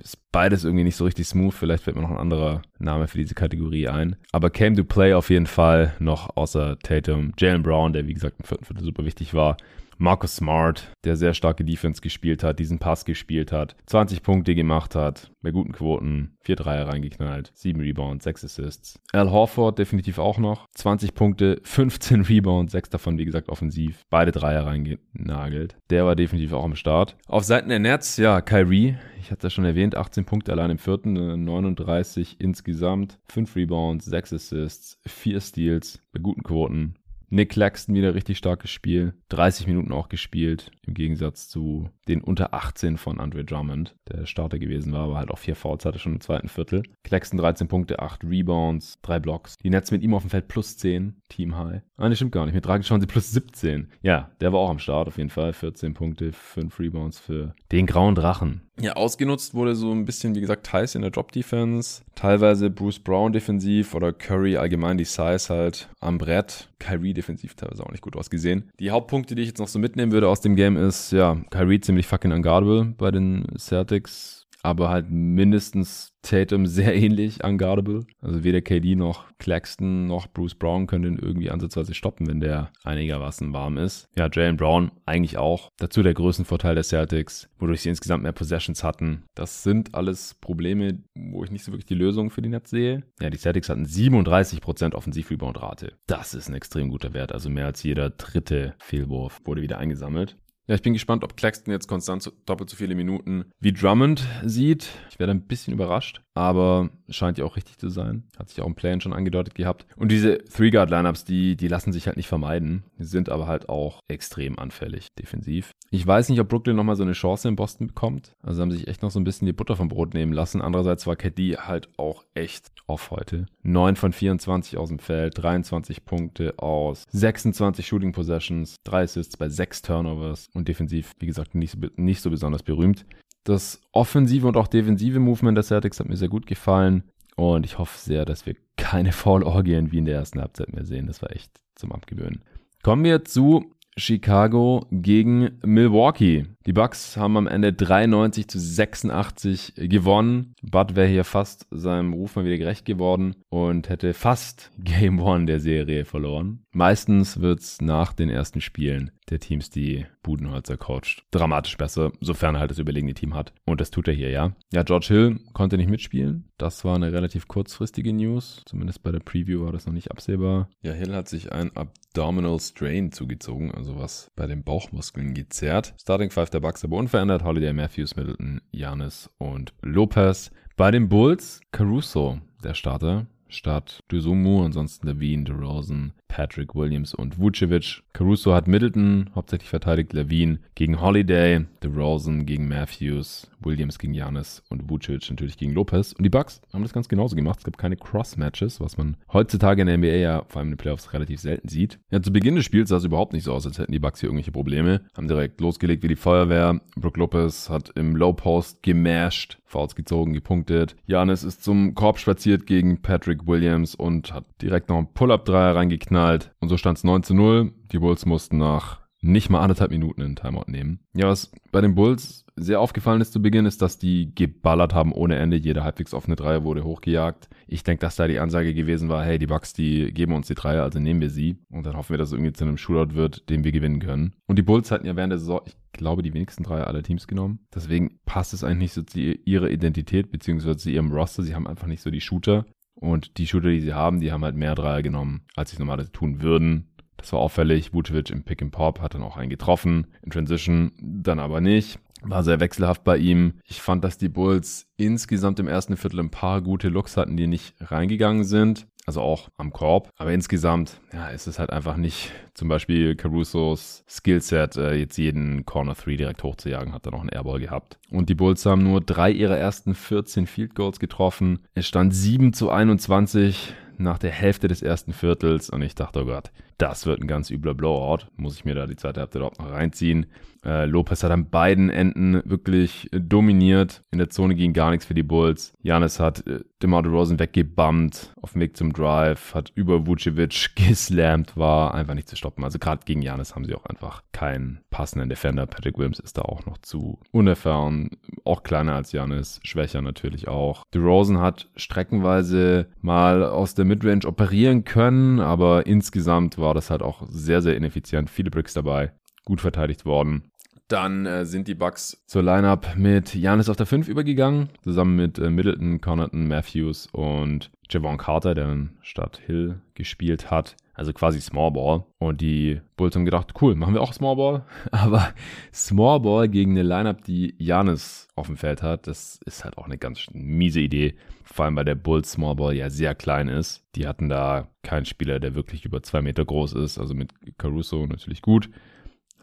ist beides irgendwie nicht so richtig smooth. Vielleicht fällt mir noch ein anderer Name für diese Kategorie ein. Aber Came to Play auf jeden Fall noch außer Tatum. Jalen Brown, der wie gesagt im vierten Viertel super wichtig war. Marcus Smart, der sehr starke Defense gespielt hat, diesen Pass gespielt hat, 20 Punkte gemacht hat, bei guten Quoten, 4 Dreier reingeknallt, 7 Rebounds, 6 Assists. Al Horford definitiv auch noch, 20 Punkte, 15 Rebounds, 6 davon wie gesagt offensiv, beide Dreier reingenagelt. Der war definitiv auch am Start. Auf Seiten der Nets, ja, Kyrie, ich hatte das schon erwähnt, 18 Punkte allein im vierten, 39 insgesamt, 5 Rebounds, 6 Assists, 4 Steals, bei guten Quoten, Nick Claxton wieder richtig starkes Spiel. 30 Minuten auch gespielt, im Gegensatz zu den unter 18 von Andre Drummond, der Starter gewesen war, aber halt auch vier Fouls hatte schon im zweiten Viertel. Claxton 13 Punkte, 8 Rebounds, 3 Blocks. Die Nets mit ihm auf dem Feld plus 10, Team High. Ah, ne, stimmt gar nicht. Mit Draghi schauen sie plus 17. Ja, der war auch am Start auf jeden Fall. 14 Punkte, 5 Rebounds für den grauen Drachen. Ja, ausgenutzt wurde so ein bisschen, wie gesagt, Heiß in der Drop-Defense. Teilweise Bruce Brown defensiv oder Curry allgemein die Size halt am Brett. Kyrie defensiv teilweise auch nicht gut ausgesehen. Die Hauptpunkte, die ich jetzt noch so mitnehmen würde aus dem Game ist, ja, Kyrie ziemlich fucking unguardable bei den Celtics aber halt mindestens Tatum sehr ähnlich unguardable. Also weder KD noch Claxton noch Bruce Brown können den irgendwie ansatzweise stoppen, wenn der einigermaßen warm ist. Ja, Jalen Brown eigentlich auch. Dazu der Größenvorteil der Celtics, wodurch sie insgesamt mehr Possessions hatten. Das sind alles Probleme, wo ich nicht so wirklich die Lösung für die Nets sehe. Ja, die Celtics hatten 37% Offensiv-Rebound-Rate. Das ist ein extrem guter Wert. Also mehr als jeder dritte Fehlwurf wurde wieder eingesammelt. Ja, ich bin gespannt, ob Claxton jetzt konstant doppelt so viele Minuten wie Drummond sieht. Ich werde ein bisschen überrascht, aber scheint ja auch richtig zu sein. Hat sich auch im Plan schon angedeutet gehabt. Und diese Three-Guard-Lineups, die, die lassen sich halt nicht vermeiden, sind aber halt auch extrem anfällig defensiv. Ich weiß nicht, ob Brooklyn nochmal so eine Chance in Boston bekommt. Also haben sich echt noch so ein bisschen die Butter vom Brot nehmen lassen. Andererseits war KD halt auch echt off heute. 9 von 24 aus dem Feld, 23 Punkte aus 26 Shooting Possessions, 3 Assists bei 6 Turnovers und defensiv, wie gesagt, nicht so, nicht so besonders berühmt. Das offensive und auch defensive Movement der Celtics hat mir sehr gut gefallen und ich hoffe sehr, dass wir keine Foul-Orgien wie in der ersten Halbzeit mehr sehen. Das war echt zum Abgewöhnen. Kommen wir zu Chicago gegen Milwaukee. Die Bucks haben am Ende 93 zu 86 gewonnen. Bud wäre hier fast seinem Ruf mal wieder gerecht geworden und hätte fast Game One der Serie verloren. Meistens wird's nach den ersten Spielen der Teams, die Budenholzer coacht, dramatisch besser, sofern er halt das überlegene Team hat. Und das tut er hier, ja. Ja, George Hill konnte nicht mitspielen. Das war eine relativ kurzfristige News. Zumindest bei der Preview war das noch nicht absehbar. Ja, Hill hat sich ein Abdominal Strain zugezogen, also was bei den Bauchmuskeln gezerrt. Starting Five der Bucks aber unverändert. Holiday, Matthews, Middleton, Janis und Lopez. Bei den Bulls Caruso, der Starter, statt Dusumu, ansonsten Levine, DeRozan, Patrick Williams und Vucevic. Caruso hat Middleton hauptsächlich verteidigt, Levine gegen Holiday, DeRozan gegen Matthews, Williams gegen Janis und Vucevic natürlich gegen Lopez. Und die Bucks haben das ganz genauso gemacht. Es gab keine Cross-Matches, was man heutzutage in der NBA ja vor allem in den Playoffs relativ selten sieht. Ja, zu Beginn des Spiels sah es überhaupt nicht so aus, als hätten die Bucks hier irgendwelche Probleme. Haben direkt losgelegt wie die Feuerwehr. Brook Lopez hat im Low Post gemasht, Fouls gezogen, gepunktet. Janis ist zum Korb spaziert gegen Patrick Williams und hat direkt noch einen Pull-Up-Dreier reingeknallt geknallt und so stand es 9 zu 0. Die Bulls mussten nach nicht mal anderthalb Minuten in Timeout nehmen. Ja, was bei den Bulls sehr aufgefallen ist zu Beginn, ist, dass die geballert haben ohne Ende. Jede halbwegs offene Dreier wurde hochgejagt. Ich denke, dass da die Ansage gewesen war, hey, die Bucks, die geben uns die Dreier, also nehmen wir sie. Und dann hoffen wir, dass es irgendwie zu einem Shootout wird, den wir gewinnen können. Und die Bulls hatten ja während der Saison, ich glaube, die wenigsten Dreier aller Teams genommen. Deswegen passt es eigentlich nicht so zu ihrer Identität, beziehungsweise zu ihrem Roster. Sie haben einfach nicht so die Shooter. Und die Shooter, die sie haben, die haben halt mehr Dreier genommen, als sie es normalerweise tun würden. Das war auffällig. Vucevic im Pick and Pop hat dann auch einen getroffen. In Transition dann aber nicht. War sehr wechselhaft bei ihm. Ich fand, dass die Bulls insgesamt im ersten Viertel ein paar gute Looks hatten, die nicht reingegangen sind also auch am Korb. Aber insgesamt, ja, ist es halt einfach nicht zum Beispiel Carusos Skillset, äh, jetzt jeden Corner 3 direkt hochzujagen, hat er noch einen Airball gehabt. Und die Bulls haben nur drei ihrer ersten 14 Field Goals getroffen. Es stand 7 zu 21 nach der Hälfte des ersten Viertels und ich dachte, oh Gott, das wird ein ganz übler Blowout. Muss ich mir da die zweite Halbzeit überhaupt noch reinziehen. Äh, Lopez hat an beiden Enden wirklich dominiert. In der Zone ging gar nichts für die Bulls. Janis hat äh, DeMar DeRozan weggebammt auf dem Weg zum Drive, hat über Vucevic geslammt, war einfach nicht zu stoppen. Also gerade gegen Janis haben sie auch einfach keinen passenden Defender. Patrick Williams ist da auch noch zu unerfahren, auch kleiner als Janis, schwächer natürlich auch. DeRozan hat streckenweise mal aus der Midrange operieren können, aber insgesamt war das halt auch sehr, sehr ineffizient. Viele Bricks dabei, gut verteidigt worden. Dann äh, sind die Bucks zur Lineup mit Janis auf der 5 übergegangen, zusammen mit äh, Middleton, Connaughton, Matthews und Javon Carter, der dann statt Hill gespielt hat. Also quasi Small Ball. Und die Bulls haben gedacht, cool, machen wir auch Small Ball. Aber Small Ball gegen eine Lineup, die Janis auf dem Feld hat, das ist halt auch eine ganz miese Idee. Vor allem, weil der Bulls Small Ball ja sehr klein ist. Die hatten da keinen Spieler, der wirklich über zwei Meter groß ist. Also mit Caruso natürlich gut.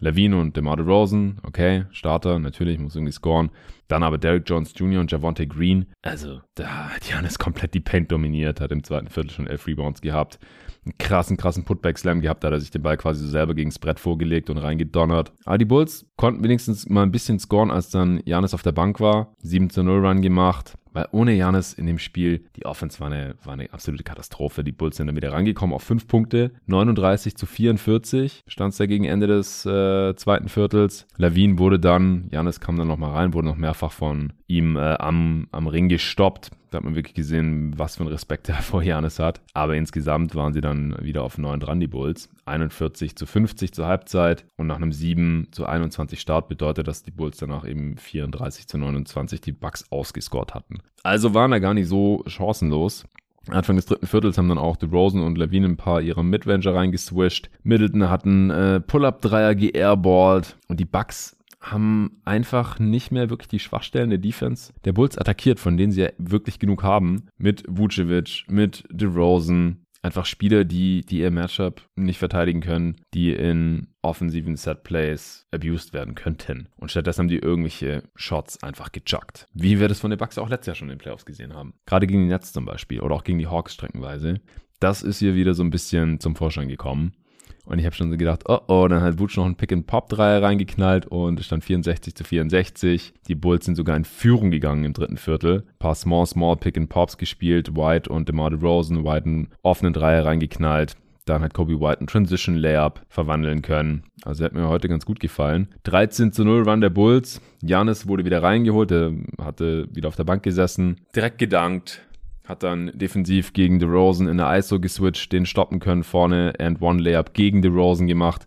Levine und DeMar DeRozan, okay, Starter, natürlich, muss irgendwie scoren. Dann aber Derek Jones Jr. und Javonte Green. Also, da hat Janis komplett die Paint dominiert, hat im zweiten Viertel schon elf Rebounds gehabt. Einen krassen, krassen Putback-Slam gehabt, da hat er sich den Ball quasi so selber gegen das Brett vorgelegt und reingedonnert. Aber die Bulls konnten wenigstens mal ein bisschen scoren, als dann Janis auf der Bank war. 7 zu 0 Run gemacht. Weil ohne Janis in dem Spiel, die Offense war eine, war eine absolute Katastrophe. Die Bulls sind dann wieder rangekommen auf 5 Punkte. 39 zu 44 stand es da gegen Ende des äh, zweiten Viertels. Lavin wurde dann, Janis kam dann nochmal rein, wurde noch mehrfach von ihm äh, am, am Ring gestoppt. Da hat man wirklich gesehen, was für einen Respekt er vor Janis hat. Aber insgesamt waren sie dann wieder auf 9 dran, die Bulls. 41 zu 50 zur Halbzeit und nach einem 7 zu 21 Start bedeutet, dass die Bulls danach eben 34 zu 29 die Bucks ausgescored hatten. Also waren da gar nicht so chancenlos. Anfang des dritten Viertels haben dann auch DeRozan und Levine ein paar ihrer Midranger reingeswischt. Middleton hat einen äh, Pull-Up-Dreier geairballt und die Bucks haben einfach nicht mehr wirklich die Schwachstellen der Defense der Bulls attackiert, von denen sie ja wirklich genug haben. Mit Vucevic, mit DeRozan. Einfach Spieler, die, die ihr Matchup nicht verteidigen können, die in offensiven Set-Plays abused werden könnten. Und stattdessen haben die irgendwelche Shots einfach gejuckt. Wie wir das von den Bucks auch letztes Jahr schon in den Playoffs gesehen haben. Gerade gegen die Nets zum Beispiel oder auch gegen die Hawks streckenweise. Das ist hier wieder so ein bisschen zum Vorschein gekommen. Und ich habe schon gedacht, oh oh, dann hat Wutsch noch einen Pick-and-Pop-Dreier reingeknallt und es stand 64 zu 64. Die Bulls sind sogar in Führung gegangen im dritten Viertel. Ein paar Small, Small Pick-and-Pops gespielt. White und DeMar DeRozan, White einen offenen Dreier reingeknallt. Dann hat Kobe White einen Transition Layup verwandeln können. Also hat mir heute ganz gut gefallen. 13 zu 0 Run der Bulls. Janis wurde wieder reingeholt, der hatte wieder auf der Bank gesessen. Direkt gedankt, hat dann defensiv gegen DeRozan in der ISO geswitcht, den stoppen können vorne and One Layup gegen DeRozan gemacht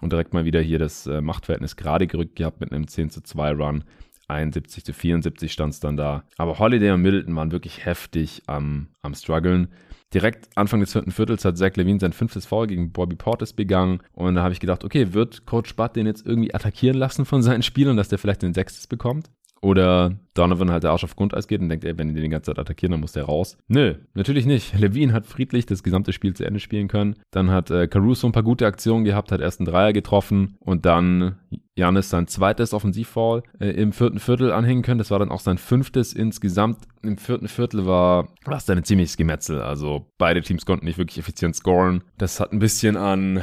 und direkt mal wieder hier das äh, Machtverhältnis gerade gerückt gehabt mit einem 10 zu 2 Run. 71 zu 74 stand es dann da. Aber Holiday und Middleton waren wirklich heftig am, am struggeln. Direkt Anfang des vierten Viertels hat Zach Levine sein fünftes Foul gegen Bobby Portis begangen. Und da habe ich gedacht, okay, wird Coach Butt den jetzt irgendwie attackieren lassen von seinen Spielern, dass der vielleicht den sechstes bekommt? Oder Donovan halt der Arsch auf Grundeis geht und denkt, ey, wenn die den die ganze Zeit attackieren, dann muss der raus. Nö, natürlich nicht. Levine hat friedlich das gesamte Spiel zu Ende spielen können. Dann hat äh, Caruso ein paar gute Aktionen gehabt, hat erst einen Dreier getroffen und dann Janis sein zweites Offensivfall äh, im vierten Viertel anhängen können. Das war dann auch sein fünftes insgesamt. Im vierten Viertel war es dann ein ziemliches Gemetzel. Also beide Teams konnten nicht wirklich effizient scoren. Das hat ein bisschen an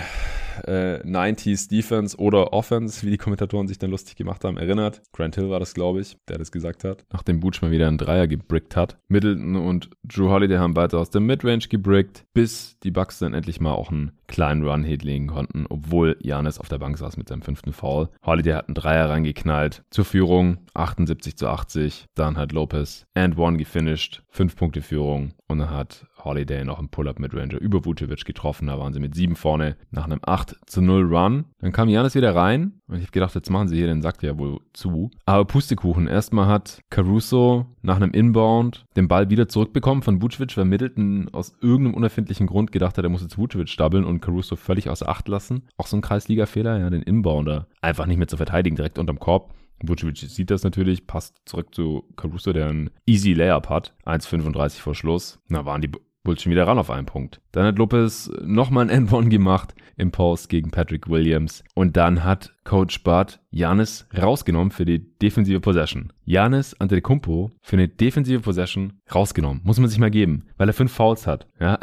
äh, 90s Defense oder Offense, wie die Kommentatoren sich dann lustig gemacht haben, erinnert. Grant Hill war das, glaube ich, der das gesagt hat. Nachdem Butch mal wieder einen Dreier gebrickt hat. Middleton und Drew Holiday haben beide aus der Midrange gebrickt, bis die Bucks dann endlich mal auch einen kleinen Run hinlegen konnten, obwohl Janis auf der Bank saß mit seinem fünften Foul. Holiday hat einen Dreier reingeknallt. Zur Führung 78 zu 80. Dann hat Lopez and one gefinished. Fünf Punkte Führung. Und dann hat Holiday noch einen Pull-Up mit Ranger über Vucevic getroffen. Da waren sie mit sieben vorne nach einem 8 zu 0 Run. Dann kam Janis wieder rein und ich habe gedacht, jetzt machen sie hier den Sack ja wohl zu. Aber Pustekuchen. Erstmal hat Caruso nach einem Inbound den Ball wieder zurückbekommen von Vucevic, weil Middleton aus irgendeinem unerfindlichen Grund gedacht hat, er muss jetzt Vucevic doublen und Caruso völlig außer Acht lassen. Auch so ein Kreisliga-Fehler, ja, den Inbounder einfach nicht mehr zu verteidigen, direkt unterm Korb. Vucevic sieht das natürlich, passt zurück zu Caruso, der einen easy Layup hat. 1,35 vor Schluss. Da waren die Bulls schon wieder ran auf einen Punkt. Dann hat Lopez nochmal ein N1 gemacht im Post gegen Patrick Williams. Und dann hat Coach Bud Janis rausgenommen für die defensive Possession. Janis Antetokounmpo für eine defensive Possession rausgenommen. Muss man sich mal geben, weil er fünf Fouls hat. Ja,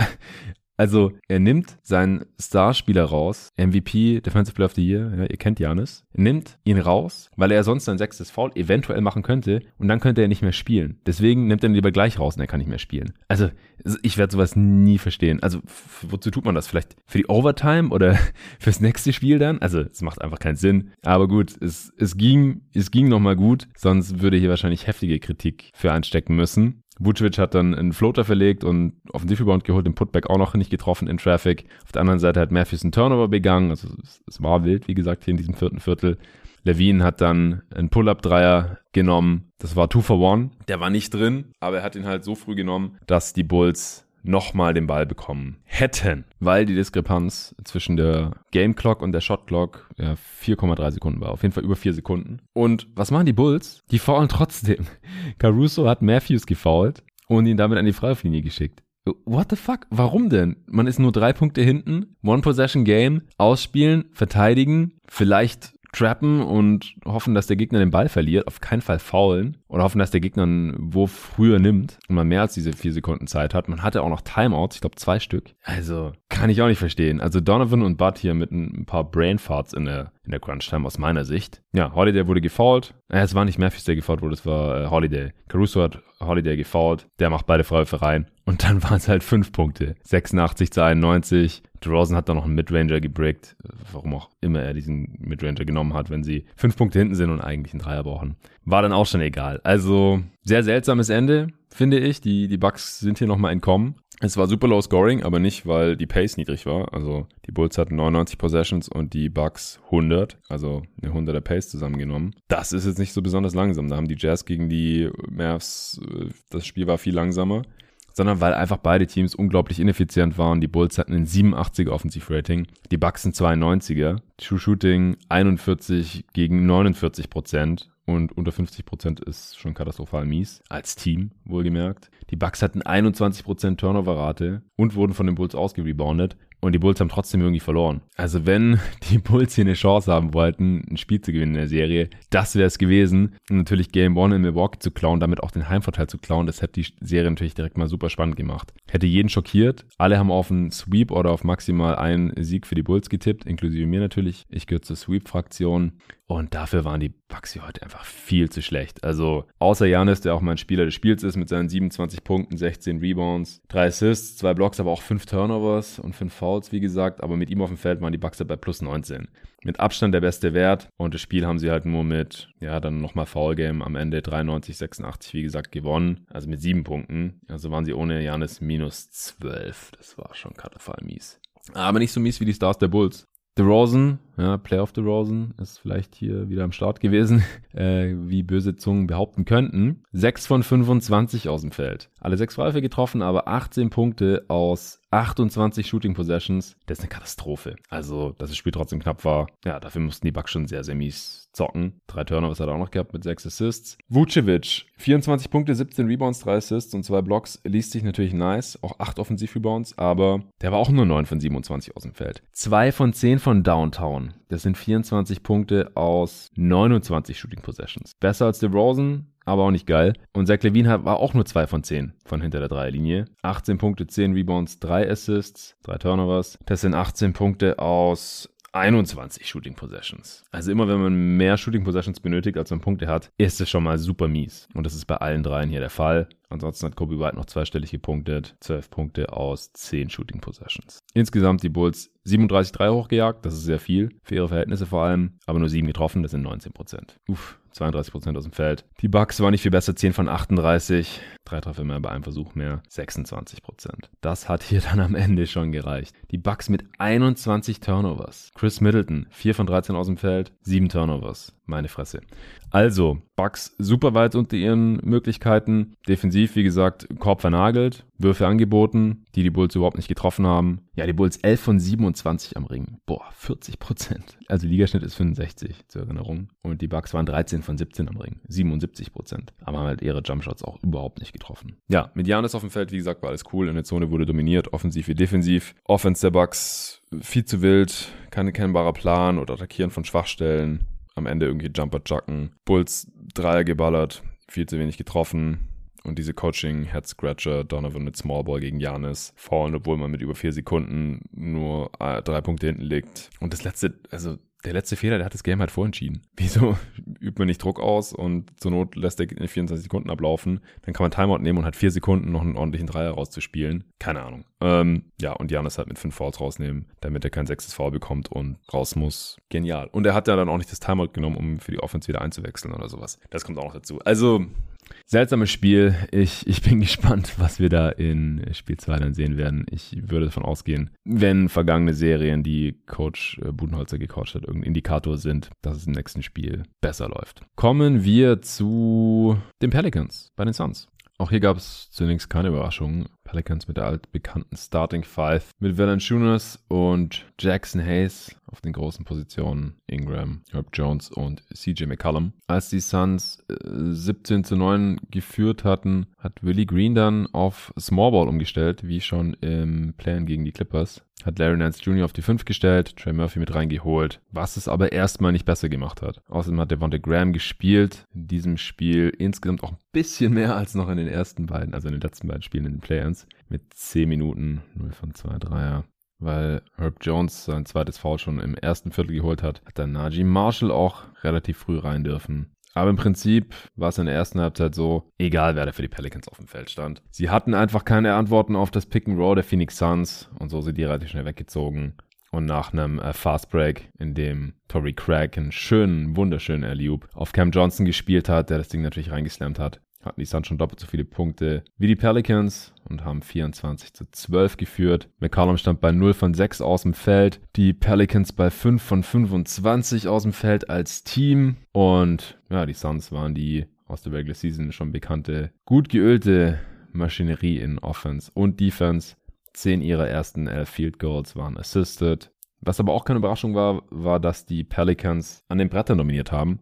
also er nimmt seinen Starspieler raus, MVP, Defensive Player of the Year, ja, ihr kennt Janis, nimmt ihn raus, weil er sonst sein sechstes Foul eventuell machen könnte und dann könnte er nicht mehr spielen. Deswegen nimmt er ihn lieber gleich raus und er kann nicht mehr spielen. Also ich werde sowas nie verstehen. Also wozu tut man das? Vielleicht für die Overtime oder fürs nächste Spiel dann? Also es macht einfach keinen Sinn. Aber gut, es, es ging, es ging nochmal gut, sonst würde hier wahrscheinlich heftige Kritik für einstecken müssen. Vucevic hat dann einen Floater verlegt und Offensivrebound geholt, den Putback auch noch nicht getroffen in Traffic. Auf der anderen Seite hat Matthews einen Turnover begangen, also es, es war wild, wie gesagt, hier in diesem vierten Viertel. Levine hat dann einen Pull-Up-Dreier genommen. Das war Two for One. Der war nicht drin, aber er hat ihn halt so früh genommen, dass die Bulls nochmal den Ball bekommen hätten, weil die Diskrepanz zwischen der Game Clock und der Shot Clock ja, 4,3 Sekunden war. Auf jeden Fall über 4 Sekunden. Und was machen die Bulls? Die faulen trotzdem. Caruso hat Matthews gefoult und ihn damit an die Freiwurflinie geschickt. What the fuck? Warum denn? Man ist nur drei Punkte hinten, One Possession Game, ausspielen, verteidigen, vielleicht trappen und hoffen, dass der Gegner den Ball verliert, auf keinen Fall faulen oder hoffen, dass der Gegner einen Wurf früher nimmt und man mehr als diese vier Sekunden Zeit hat. Man hatte auch noch Timeouts, ich glaube zwei Stück. Also kann ich auch nicht verstehen. Also Donovan und Bud hier mit ein paar Brainfarts in der, in der Crunch-Time aus meiner Sicht. Ja, Holiday wurde gefoult. Äh, es war nicht Matthews, der gefoult wurde, es war äh, Holiday. Caruso hat Holiday gefoult. Der macht beide Freiwürfe rein. Und dann waren es halt fünf Punkte. 86 zu 91. DeRozan hat da noch einen Midranger gebrickt. Warum auch immer er diesen Midranger genommen hat, wenn sie fünf Punkte hinten sind und eigentlich einen Dreier brauchen. War dann auch schon egal. Also sehr seltsames Ende, finde ich. Die, die Bucks sind hier nochmal entkommen. Es war super low scoring, aber nicht, weil die Pace niedrig war. Also die Bulls hatten 99 Possessions und die Bucks 100, also eine 100er Pace zusammengenommen. Das ist jetzt nicht so besonders langsam. Da haben die Jazz gegen die Mavs, äh, das Spiel war viel langsamer. Sondern weil einfach beide Teams unglaublich ineffizient waren. Die Bulls hatten ein 87er Offensivrating, die Bucks ein 92er. True Shooting 41 gegen 49 Prozent und unter 50% ist schon katastrophal mies. Als Team, wohlgemerkt. Die Bucks hatten 21% Turnover-Rate und wurden von den Bulls ausgereboundet. Und die Bulls haben trotzdem irgendwie verloren. Also wenn die Bulls hier eine Chance haben wollten, ein Spiel zu gewinnen in der Serie, das wäre es gewesen. Und natürlich Game One in Milwaukee zu klauen, damit auch den Heimvorteil zu klauen, das hätte die Serie natürlich direkt mal super spannend gemacht. Hätte jeden schockiert. Alle haben auf einen Sweep oder auf maximal einen Sieg für die Bulls getippt, inklusive mir natürlich. Ich gehöre zur Sweep-Fraktion. Und dafür waren die Bucks hier heute einfach viel zu schlecht. Also außer Janis, der auch mein Spieler des Spiels ist mit seinen 27 Punkten, 16 Rebounds, 3 Assists, 2 Blocks, aber auch 5 Turnovers und 5 Fouls, wie gesagt. Aber mit ihm auf dem Feld waren die Bucks bei plus 19. Mit Abstand der beste Wert. Und das Spiel haben sie halt nur mit, ja, dann nochmal Foul Game am Ende 93, 86, wie gesagt, gewonnen. Also mit 7 Punkten. Also waren sie ohne Janis minus 12. Das war schon katastrophal mies. Aber nicht so mies wie die Stars der Bulls. The Rosen, ja, Playoff The Rosen ist vielleicht hier wieder am Start gewesen, äh, wie böse Zungen behaupten könnten. 6 von 25 aus dem Feld. Alle sechs Freiwürfe getroffen, aber 18 Punkte aus 28 Shooting Possessions. Das ist eine Katastrophe. Also, dass das Spiel trotzdem knapp war, ja, dafür mussten die Bucks schon sehr, sehr mies zocken. Drei Turnovers hat er auch noch gehabt mit sechs Assists. Vucevic, 24 Punkte, 17 Rebounds, drei Assists und zwei Blocks. Liest sich natürlich nice. Auch acht Offensiv-Rebounds, aber der war auch nur 9 von 27 aus dem Feld. Zwei von 10 von Downtown. Das sind 24 Punkte aus 29 Shooting Possessions. Besser als DeRozan, aber auch nicht geil. Und Zach Levine war auch nur 2 von 10 von hinter der Dreierlinie. 18 Punkte, 10 Rebounds, 3 Assists, 3 Turnovers. Das sind 18 Punkte aus 21 Shooting Possessions. Also immer wenn man mehr Shooting Possessions benötigt, als man Punkte hat, ist es schon mal super mies. Und das ist bei allen dreien hier der Fall. Ansonsten hat Kobe White noch zweistellig gepunktet. 12 Punkte aus 10 Shooting Possessions. Insgesamt die Bulls 37-3 hochgejagt. Das ist sehr viel. Für ihre Verhältnisse vor allem. Aber nur 7 getroffen. Das sind 19 Prozent. Uff. 32% aus dem Feld. Die Bucks waren nicht viel besser, 10 von 38. Drei Treffer mehr bei einem Versuch mehr, 26%. Das hat hier dann am Ende schon gereicht. Die Bucks mit 21 Turnovers. Chris Middleton, 4 von 13 aus dem Feld, 7 Turnovers. Meine Fresse. Also, Bucks super weit unter ihren Möglichkeiten. Defensiv, wie gesagt, Korb vernagelt, Würfe angeboten, die die Bulls überhaupt nicht getroffen haben. Ja, die Bulls 11 von 27 am Ring. Boah, 40 Prozent. Also Ligaschnitt ist 65, zur Erinnerung. Und die Bucks waren 13 von 17 am Ring. 77 Prozent. Aber haben halt ihre Jumpshots auch überhaupt nicht getroffen. Ja, mit Janis auf dem Feld, wie gesagt, war alles cool. In der Zone wurde dominiert, offensiv wie defensiv. Offense der Bucks viel zu wild, kein erkennbarer Plan oder Attackieren von Schwachstellen am Ende irgendwie Jumper jucken. Bulls Dreier geballert, viel zu wenig getroffen. Und diese Coaching-Head-Scratcher, Donovan mit Smallball gegen Janis, fallen, obwohl man mit über vier Sekunden nur äh, drei Punkte hinten liegt. Und das letzte, also der letzte Fehler, der hat das Game halt vorentschieden. Wieso übt man nicht Druck aus und zur Not lässt er in 24 Sekunden ablaufen? Dann kann man Timeout nehmen und hat vier Sekunden noch einen ordentlichen Dreier rauszuspielen. Keine Ahnung. Ähm, ja, und Janis halt mit fünf Fouls rausnehmen, damit er kein sechstes Foul bekommt und raus muss. Genial. Und er hat ja dann auch nicht das Timeout genommen, um für die Offense wieder einzuwechseln oder sowas. Das kommt auch noch dazu. Also, Seltsames Spiel. Ich, ich bin gespannt, was wir da in Spiel 2 dann sehen werden. Ich würde davon ausgehen, wenn vergangene Serien, die Coach äh, Budenholzer gecoacht hat, irgendein Indikator sind, dass es im nächsten Spiel besser läuft. Kommen wir zu den Pelicans bei den Suns. Auch hier gab es zunächst keine Überraschungen. Pelicans mit der altbekannten Starting Five mit Valanciunas und Jackson Hayes auf den großen Positionen Ingram, Herb Jones und CJ McCollum. Als die Suns äh, 17 zu 9 geführt hatten, hat Willie Green dann auf Smallball umgestellt, wie schon im Plan gegen die Clippers. Hat Larry Nance Jr. auf die 5 gestellt, Trey Murphy mit reingeholt, was es aber erstmal nicht besser gemacht hat. Außerdem hat Devonta Graham gespielt, in diesem Spiel insgesamt auch ein bisschen mehr als noch in den ersten beiden, also in den letzten beiden Spielen in den Play-Ins, mit 10 Minuten, 0 von 2 Dreier weil Herb Jones sein zweites Foul schon im ersten Viertel geholt hat, hat dann Najee Marshall auch relativ früh rein dürfen. Aber im Prinzip war es in der ersten Halbzeit so, egal wer da für die Pelicans auf dem Feld stand. Sie hatten einfach keine Antworten auf das Pick and Roll der Phoenix Suns und so sind die relativ schnell weggezogen. Und nach einem äh, Fast Break, in dem Tory Craig einen schönen, wunderschönen Alley-Oop auf Cam Johnson gespielt hat, der das Ding natürlich reingeslammt hat, hatten die Suns schon doppelt so viele Punkte wie die Pelicans und haben 24 zu 12 geführt. McCollum stand bei 0 von 6 aus dem Feld, die Pelicans bei 5 von 25 aus dem Feld als Team und ja, die Suns waren die aus der Regular Season schon bekannte, gut geölte Maschinerie in Offense und Defense. Zehn ihrer ersten elf Field Goals waren assisted. Was aber auch keine Überraschung war, war, dass die Pelicans an den Brettern dominiert haben.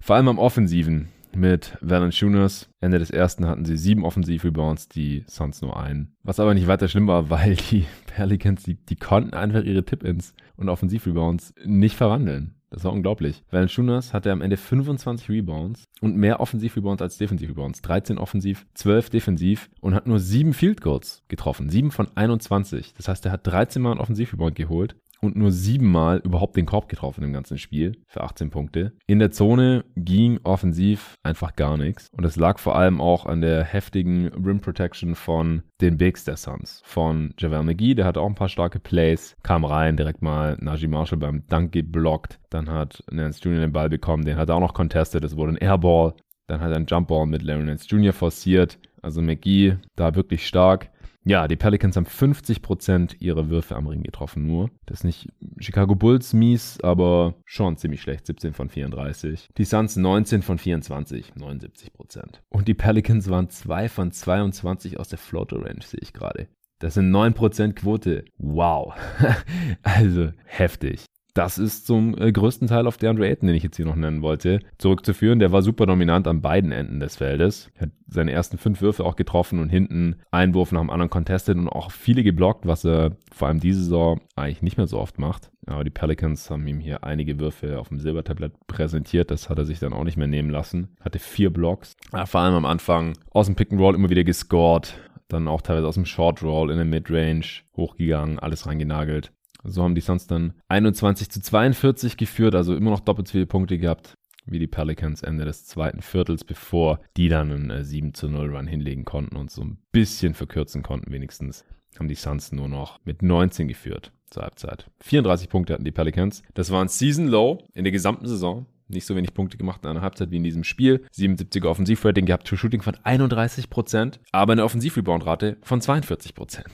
Vor allem am Offensiven mit Valanciunas. Ende des ersten hatten sie sieben Offensiv-Rebounds, die Suns nur einen. Was aber nicht weiter schlimm war, weil die Pelicans, die, die konnten einfach ihre Tip-Ins und Offensiv-Rebounds nicht verwandeln. Das war unglaublich. Valanciunas hatte am Ende 25 Rebounds und mehr Offensiv-Rebounds als Defensiv-Rebounds. 13 offensiv, 12 defensiv und hat nur 7 Field Goals getroffen. 7 von 21. Das heißt, er hat 13 Mal einen Offensiv-Rebound geholt und nur siebenmal überhaupt den Korb getroffen im ganzen Spiel für 18 Punkte. In der Zone ging offensiv einfach gar nichts. Und es lag vor allem auch an der heftigen Rim Protection von den Bigs der Suns. Von Javel McGee, der hatte auch ein paar starke Plays, kam rein, direkt mal Najee Marshall beim Dunk geblockt. Dann hat Nance Jr. den Ball bekommen, den hat er auch noch contested, es wurde ein Airball. Dann hat er einen Jumpball mit Larry Nance Jr. forciert. Also McGee da wirklich stark. Ja, die Pelicans haben 50% ihrer Würfe am Ring getroffen nur. Das ist nicht Chicago Bulls mies, aber schon ziemlich schlecht. 17 von 34. Die Suns 19 von 24, 79%. Und die Pelicans waren 2 von 22 aus der Floater Range, sehe ich gerade. Das sind 9% Quote. Wow. also heftig. Das ist zum äh, größten Teil auf DeAndre Ayton, den ich jetzt hier noch nennen wollte, zurückzuführen. Der war super dominant an beiden Enden des Feldes. Hat seine ersten fünf Würfe auch getroffen und hinten einen Wurf nach dem anderen contested und auch viele geblockt, was er vor allem diese Saison eigentlich nicht mehr so oft macht. Aber die Pelicans haben ihm hier einige Würfe auf dem Silbertablett präsentiert. Das hat er sich dann auch nicht mehr nehmen lassen. Hatte vier Blocks. Vor allem am Anfang aus dem Pick and Roll immer wieder gescored dann auch teilweise aus dem Short Roll in der Midrange hochgegangen, alles reingenagelt. So haben die Suns dann 21 zu 42 geführt, also immer noch doppelt so viele Punkte gehabt wie die Pelicans Ende des zweiten Viertels, bevor die dann einen 7 äh, zu 0 Run hinlegen konnten und so ein bisschen verkürzen konnten wenigstens. Haben die Suns nur noch mit 19 geführt zur Halbzeit. 34 Punkte hatten die Pelicans. Das war ein Season Low in der gesamten Saison nicht so wenig Punkte gemacht in einer Halbzeit wie in diesem Spiel. 77er Offensivrating gehabt, True Shooting von 31%, aber eine Offensivrebound-Rate von 42%.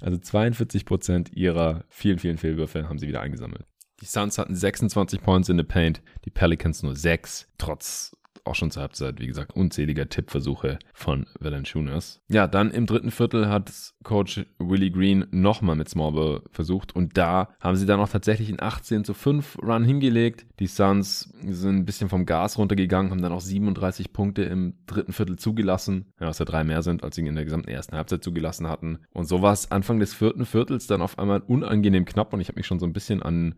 Also 42% ihrer vielen, vielen Fehlwürfe haben sie wieder eingesammelt. Die Suns hatten 26 Points in the Paint, die Pelicans nur 6, trotz auch schon zur Halbzeit, wie gesagt, unzähliger Tippversuche von Valanciunas. Ja, dann im dritten Viertel hat Coach Willie Green nochmal mit Smallball versucht und da haben sie dann auch tatsächlich einen 18 zu 5 Run hingelegt. Die Suns sind ein bisschen vom Gas runtergegangen, haben dann auch 37 Punkte im dritten Viertel zugelassen, ja, was ja drei mehr sind, als sie in der gesamten ersten Halbzeit zugelassen hatten. Und so war es Anfang des vierten Viertels dann auf einmal unangenehm knapp und ich habe mich schon so ein bisschen an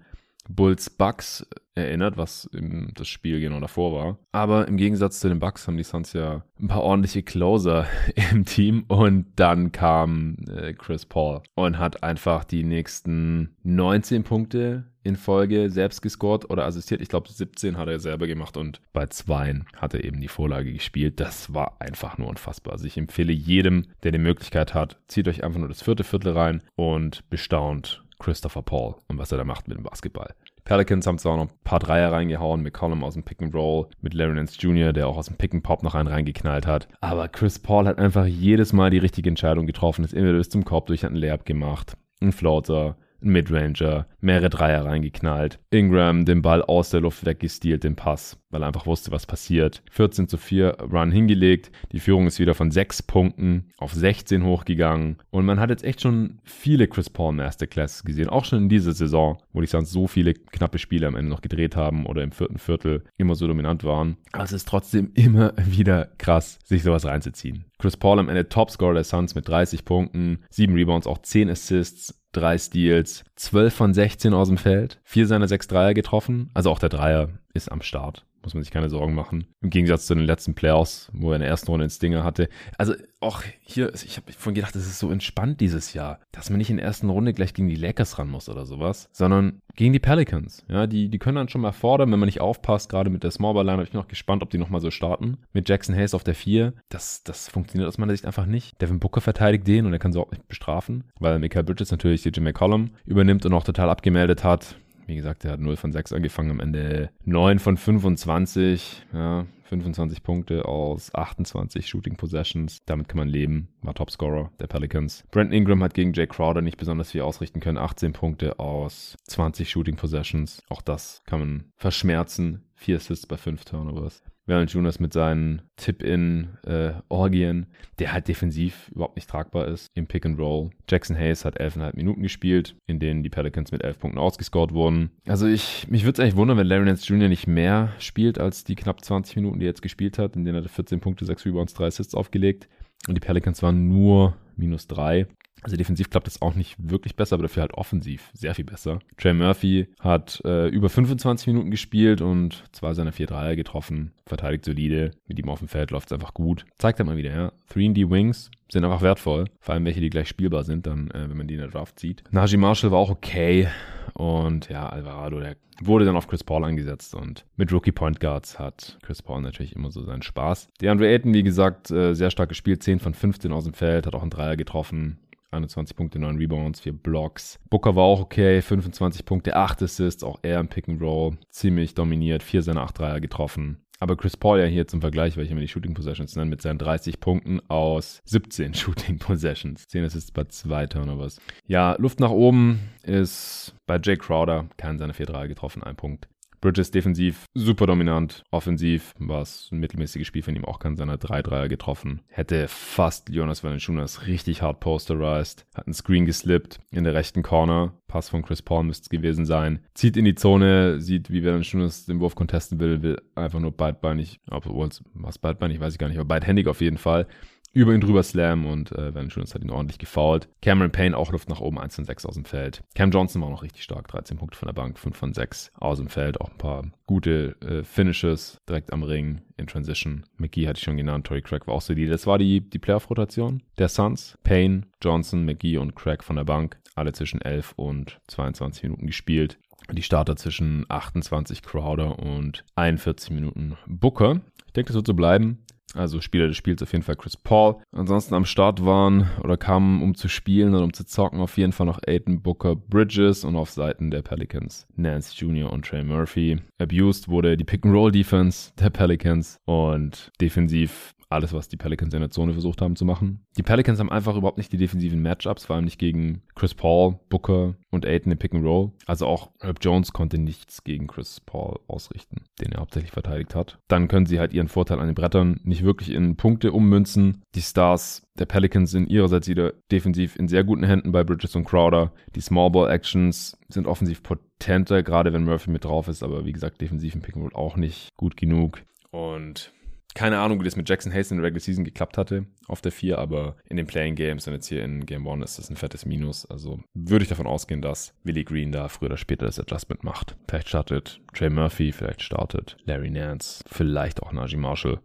Bulls Bucks erinnert, was das Spiel genau davor war. Aber im Gegensatz zu den Bucks haben die Suns ja ein paar ordentliche Closer im Team und dann kam äh, Chris Paul und hat einfach die nächsten 19 Punkte in Folge selbst gescored oder assistiert. Ich glaube 17 hat er selber gemacht und bei zweien hat er eben die Vorlage gespielt. Das war einfach nur unfassbar. Also ich empfehle jedem, der die Möglichkeit hat, zieht euch einfach nur das vierte Viertel rein und bestaunt Christopher Paul und was er da macht mit dem Basketball. Pelicans haben zwar noch ein paar Dreier reingehauen, McCollum aus dem Pick and Roll, mit Larry Nance Jr., der auch aus dem Pick and Pop noch einen reingeknallt hat. Aber Chris Paul hat einfach jedes Mal die richtige Entscheidung getroffen, ist immer bis zum Korb durch, hat einen Layup gemacht, einen Floater, Midranger, mehrere Dreier reingeknallt. Ingram den Ball aus der Luft weggestealt, den Pass, weil er einfach wusste, was passiert. 14 zu 4 Run hingelegt. Die Führung ist wieder von 6 Punkten auf 16 hochgegangen. Und man hat jetzt echt schon viele Chris Paul Masterclasses gesehen. Auch schon in dieser Saison, wo die sonst so viele knappe Spiele am Ende noch gedreht haben oder im vierten Viertel immer so dominant waren. Aber es ist trotzdem immer wieder krass, sich sowas reinzuziehen. Chris Paul am Ende Topscorer der Suns mit 30 Punkten, 7 Rebounds, auch 10 Assists, drei Steals, 12 von 16 aus dem Feld, vier seiner sechs Dreier getroffen. Also auch der Dreier ist am Start muss man sich keine Sorgen machen. Im Gegensatz zu den letzten Playoffs, wo er in der ersten Runde den Stinger hatte. Also auch hier, ich habe vorhin gedacht, das ist so entspannt dieses Jahr, dass man nicht in der ersten Runde gleich gegen die Lakers ran muss oder sowas, sondern gegen die Pelicans. Ja, die, die können dann schon mal fordern, wenn man nicht aufpasst. Gerade mit der Small Line habe ich noch gespannt, ob die nochmal so starten. Mit Jackson Hayes auf der 4. Das, das funktioniert aus meiner Sicht einfach nicht. Devin Booker verteidigt den und er kann sie auch nicht bestrafen, weil Michael Bridges natürlich die Jimmy McCollum übernimmt und auch total abgemeldet hat. Wie gesagt, er hat 0 von 6 angefangen, am Ende 9 von 25, ja, 25 Punkte aus 28 Shooting Possessions. Damit kann man leben. War Topscorer der Pelicans. Brent Ingram hat gegen Jay Crowder nicht besonders viel ausrichten können. 18 Punkte aus 20 Shooting Possessions. Auch das kann man verschmerzen. Vier Assists bei fünf Turnovers. Valanciunas mit seinen Tip-In-Orgien, äh, der halt defensiv überhaupt nicht tragbar ist im Pick and Roll. Jackson Hayes hat 11,5 Minuten gespielt, in denen die Pelicans mit 11 Punkten ausgescored wurden. Also ich, mich würde es eigentlich wundern, wenn Larry Nance Jr. nicht mehr spielt als die knapp 20 Minuten, die er jetzt gespielt hat, in denen er 14 Punkte, 6 Rebounds, 3 Assists aufgelegt. Und die Pelicans waren nur minus 3. Also defensiv klappt es auch nicht wirklich besser, aber dafür halt offensiv sehr viel besser. Trey Murphy hat äh, über 25 Minuten gespielt und zwei seiner vier Dreier getroffen, verteidigt solide, mit ihm auf dem Feld läuft es einfach gut. Zeigt er mal wieder, ja. 3D Wings sind einfach wertvoll, vor allem welche, die gleich spielbar sind, dann, äh, wenn man die in der Draft sieht. Najee Marshall war auch okay und ja, Alvarado, der wurde dann auf Chris Paul angesetzt und mit Rookie Point Guards hat Chris Paul natürlich immer so seinen Spaß. DeAndre Ayton, wie gesagt, äh, sehr stark gespielt, 10 von 15 aus dem Feld, hat auch einen Dreier getroffen, 21 Punkte, 9 Rebounds, 4 Blocks. Booker war auch okay, 25 Punkte, 8 Assists, auch er im Pick and Roll, ziemlich dominiert, 4 seiner 8 Dreier getroffen. Aber Chris Paul ja hier zum Vergleich, weil ich immer die Shooting Possessions nenne, mit seinen 30 Punkten aus 17 Shooting Possessions. 10 Assists bei 2 Turnovers. Ja, Luft nach oben ist bei Jay Crowder, keinen seiner 4 Dreier getroffen, ein Punkt. Bridges defensiv super dominant. Offensiv war es ein mittelmäßiges Spiel von ihm, auch kein seiner 3-3er getroffen. Hätte fast Jonas Valanciunas richtig hart posterized. Hat einen Screen geslippt in der rechten Corner. Pass von Chris Paul müsste es gewesen sein. Zieht in die Zone, sieht, wie Valanciunas den Wurf contesten will, will einfach nur beidbeinig, obwohl es was beidbeinig, weiß ich gar nicht, aber beidhändig auf jeden Fall über ihn drüber slam und äh, Valanciunas hat ihn ordentlich gefoult. Cameron Payne auch Luft nach oben, 1 von 6 aus dem Feld. Cam Johnson war noch richtig stark, 13 Punkte von der Bank, 5 von 6 aus dem Feld. Auch ein paar gute äh, Finishes direkt am Ring in Transition. McGee hatte ich schon genannt, Tory Craig war auch solide. Das war die, die Playoff-Rotation der Suns. Payne, Johnson, McGee und Craig von der Bank. Alle zwischen 11 und 22 Minuten gespielt. Die Starter zwischen 28 Crowder und 41 Minuten Booker. Ich denke, das wird so bleiben. Also Spieler des Spiels auf jeden Fall Chris Paul. Ansonsten am Start waren oder kamen, um zu spielen und um zu zocken, auf jeden Fall noch Aiden Booker Bridges und auf Seiten der Pelicans Nance Jr. und Trey Murphy. Abused wurde die Pick-and-Roll-Defense der Pelicans und defensiv alles, was die Pelicans in der Zone versucht haben zu machen. Die Pelicans haben einfach überhaupt nicht die defensiven Matchups, vor allem nicht gegen Chris Paul, Booker und Aiden im Pick and Roll. Also auch Herb Jones konnte nichts gegen Chris Paul ausrichten, den er hauptsächlich verteidigt hat. Dann können sie halt ihren Vorteil an den Brettern nicht wirklich in Punkte ummünzen. Die Stars der Pelicans sind ihrerseits wieder defensiv in sehr guten Händen bei Bridges und Crowder. Die Small Ball Actions sind offensiv potenter, gerade wenn Murphy mit drauf ist, aber wie gesagt, defensiv im Pick and Roll auch nicht gut genug. Und keine Ahnung, wie das mit Jackson Hayes in der Regular Season geklappt hatte auf der 4, aber in den Playing Games und jetzt hier in Game 1 ist das ein fettes Minus. Also würde ich davon ausgehen, dass Willie Green da früher oder später das Adjustment macht. Vielleicht startet Trey Murphy, vielleicht startet Larry Nance, vielleicht auch Najee Marshall,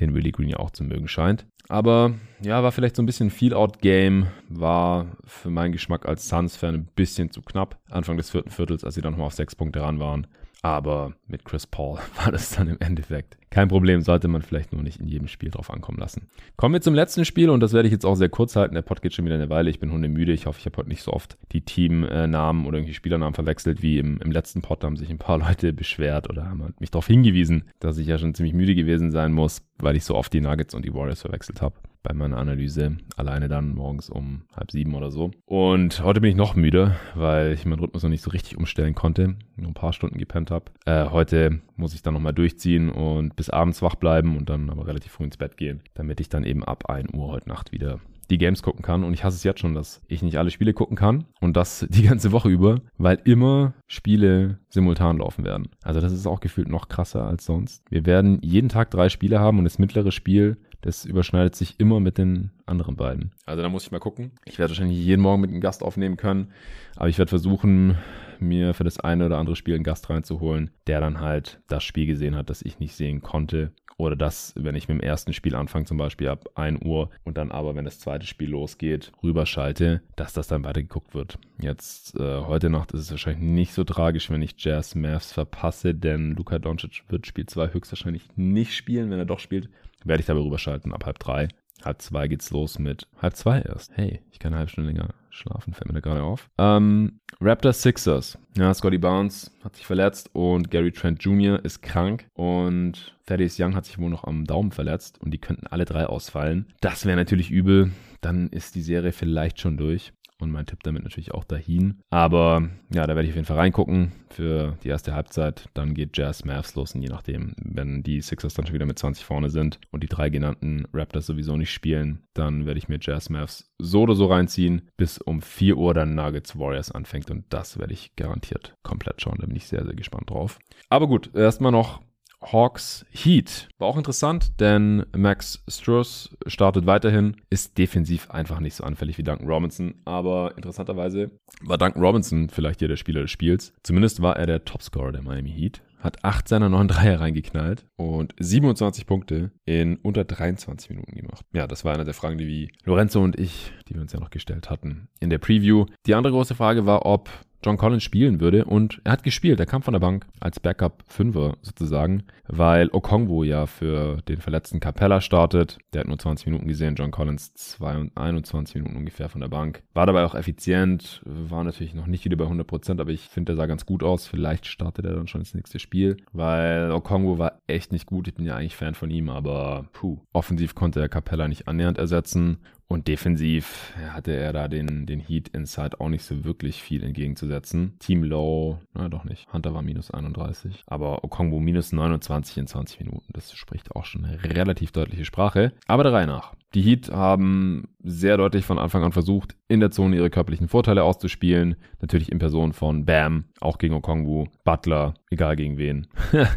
den Willie Green ja auch zu mögen scheint. Aber ja, war vielleicht so ein bisschen Feel-Out-Game, war für meinen Geschmack als Suns-Fan ein bisschen zu knapp. Anfang des vierten Viertels, als sie dann nochmal auf sechs Punkte ran waren. Aber mit Chris Paul war das dann im Endeffekt kein Problem, sollte man vielleicht nur nicht in jedem Spiel drauf ankommen lassen. Kommen wir zum letzten Spiel und das werde ich jetzt auch sehr kurz halten. Der Pod geht schon wieder eine Weile. Ich bin hundemüde. Ich hoffe, ich habe heute nicht so oft die Teamnamen oder irgendwie Spielernamen verwechselt wie im, im letzten Pod. Da haben sich ein paar Leute beschwert oder haben mich darauf hingewiesen, dass ich ja schon ziemlich müde gewesen sein muss, weil ich so oft die Nuggets und die Warriors verwechselt habe bei meiner Analyse. Alleine dann morgens um halb sieben oder so. Und heute bin ich noch müde, weil ich meinen Rhythmus noch nicht so richtig umstellen konnte. Nur ein paar Stunden gepennt habe. Äh, heute muss ich dann nochmal durchziehen und bis abends wach bleiben und dann aber relativ früh ins Bett gehen, damit ich dann eben ab 1 Uhr heute Nacht wieder die Games gucken kann. Und ich hasse es jetzt schon, dass ich nicht alle Spiele gucken kann und das die ganze Woche über, weil immer Spiele simultan laufen werden. Also das ist auch gefühlt noch krasser als sonst. Wir werden jeden Tag drei Spiele haben und das mittlere Spiel das überschneidet sich immer mit den anderen beiden. Also da muss ich mal gucken. Ich werde wahrscheinlich jeden Morgen mit einem Gast aufnehmen können, aber ich werde versuchen, mir für das eine oder andere Spiel einen Gast reinzuholen, der dann halt das Spiel gesehen hat, das ich nicht sehen konnte. Oder das, wenn ich mit dem ersten Spiel anfange, zum Beispiel ab 1 Uhr und dann aber, wenn das zweite Spiel losgeht, rüberschalte, dass das dann weitergeguckt wird. Jetzt, äh, heute Nacht ist es wahrscheinlich nicht so tragisch, wenn ich Jazz Mavs verpasse, denn Luka Doncic wird Spiel 2 höchstwahrscheinlich nicht spielen. Wenn er doch spielt, werde ich da rüberschalten ab halb drei. Halb zwei geht's los mit halb zwei erst. Hey, ich kann eine halbe Stunde länger schlafen, fällt mir da gerade auf. Ähm, Raptors Sixers. Ja, Scotty Barnes hat sich verletzt und Gary Trent Jr. ist krank und Thaddeus Young hat sich wohl noch am Daumen verletzt und die könnten alle drei ausfallen. Das wäre natürlich übel. Dann ist die Serie vielleicht schon durch. Und mein Tipp damit natürlich auch dahin. Aber ja, da werde ich auf jeden Fall reingucken für die erste Halbzeit. Dann geht Jazz Mavs los und je nachdem, wenn die Sixers dann schon wieder mit 20 vorne sind und die drei genannten Raptors sowieso nicht spielen, dann werde ich mir Jazz Mavs so oder so reinziehen, bis um 4 Uhr dann Nuggets Warriors anfängt und das werde ich garantiert komplett schauen. Da bin ich sehr, sehr gespannt drauf. Aber gut, erstmal noch Hawks Heat. War auch interessant, denn Max Struss startet weiterhin, ist defensiv einfach nicht so anfällig wie Duncan Robinson, aber interessanterweise war Duncan Robinson vielleicht hier der Spieler des Spiels. Zumindest war er der Topscorer der Miami Heat. Hat acht seiner neun Dreier reingeknallt und 27 Punkte in unter 23 Minuten gemacht. Ja, das war eine der Fragen, die Lorenzo und ich, die wir uns ja noch gestellt hatten in der Preview. Die andere große Frage war, ob John Collins spielen würde. Und er hat gespielt. Er kam von der Bank als Backup-Fünfer sozusagen, weil Okongwu ja für den verletzten Capella startet. Der hat nur 20 Minuten gesehen. John Collins 21 Minuten ungefähr von der Bank. War dabei auch effizient. War natürlich noch nicht wieder bei 100 Prozent, aber ich finde, der sah ganz gut aus. Vielleicht startet er dann schon ins nächste Spiel, weil Okongwu war echt nicht gut. Ich bin ja eigentlich Fan von ihm, aber puh. Offensiv konnte er Capella nicht annähernd ersetzen. Und defensiv hatte er da den, den Heat Inside auch nicht so wirklich viel entgegenzusetzen. Team Low, na doch nicht. Hunter war minus 31. Aber Okongwu minus 29 in 20 Minuten. Das spricht auch schon eine relativ deutliche Sprache. Aber der Reihe nach. Die Heat haben sehr deutlich von Anfang an versucht, in der Zone ihre körperlichen Vorteile auszuspielen. Natürlich in Person von Bam, auch gegen Okongwu, Butler, egal gegen wen.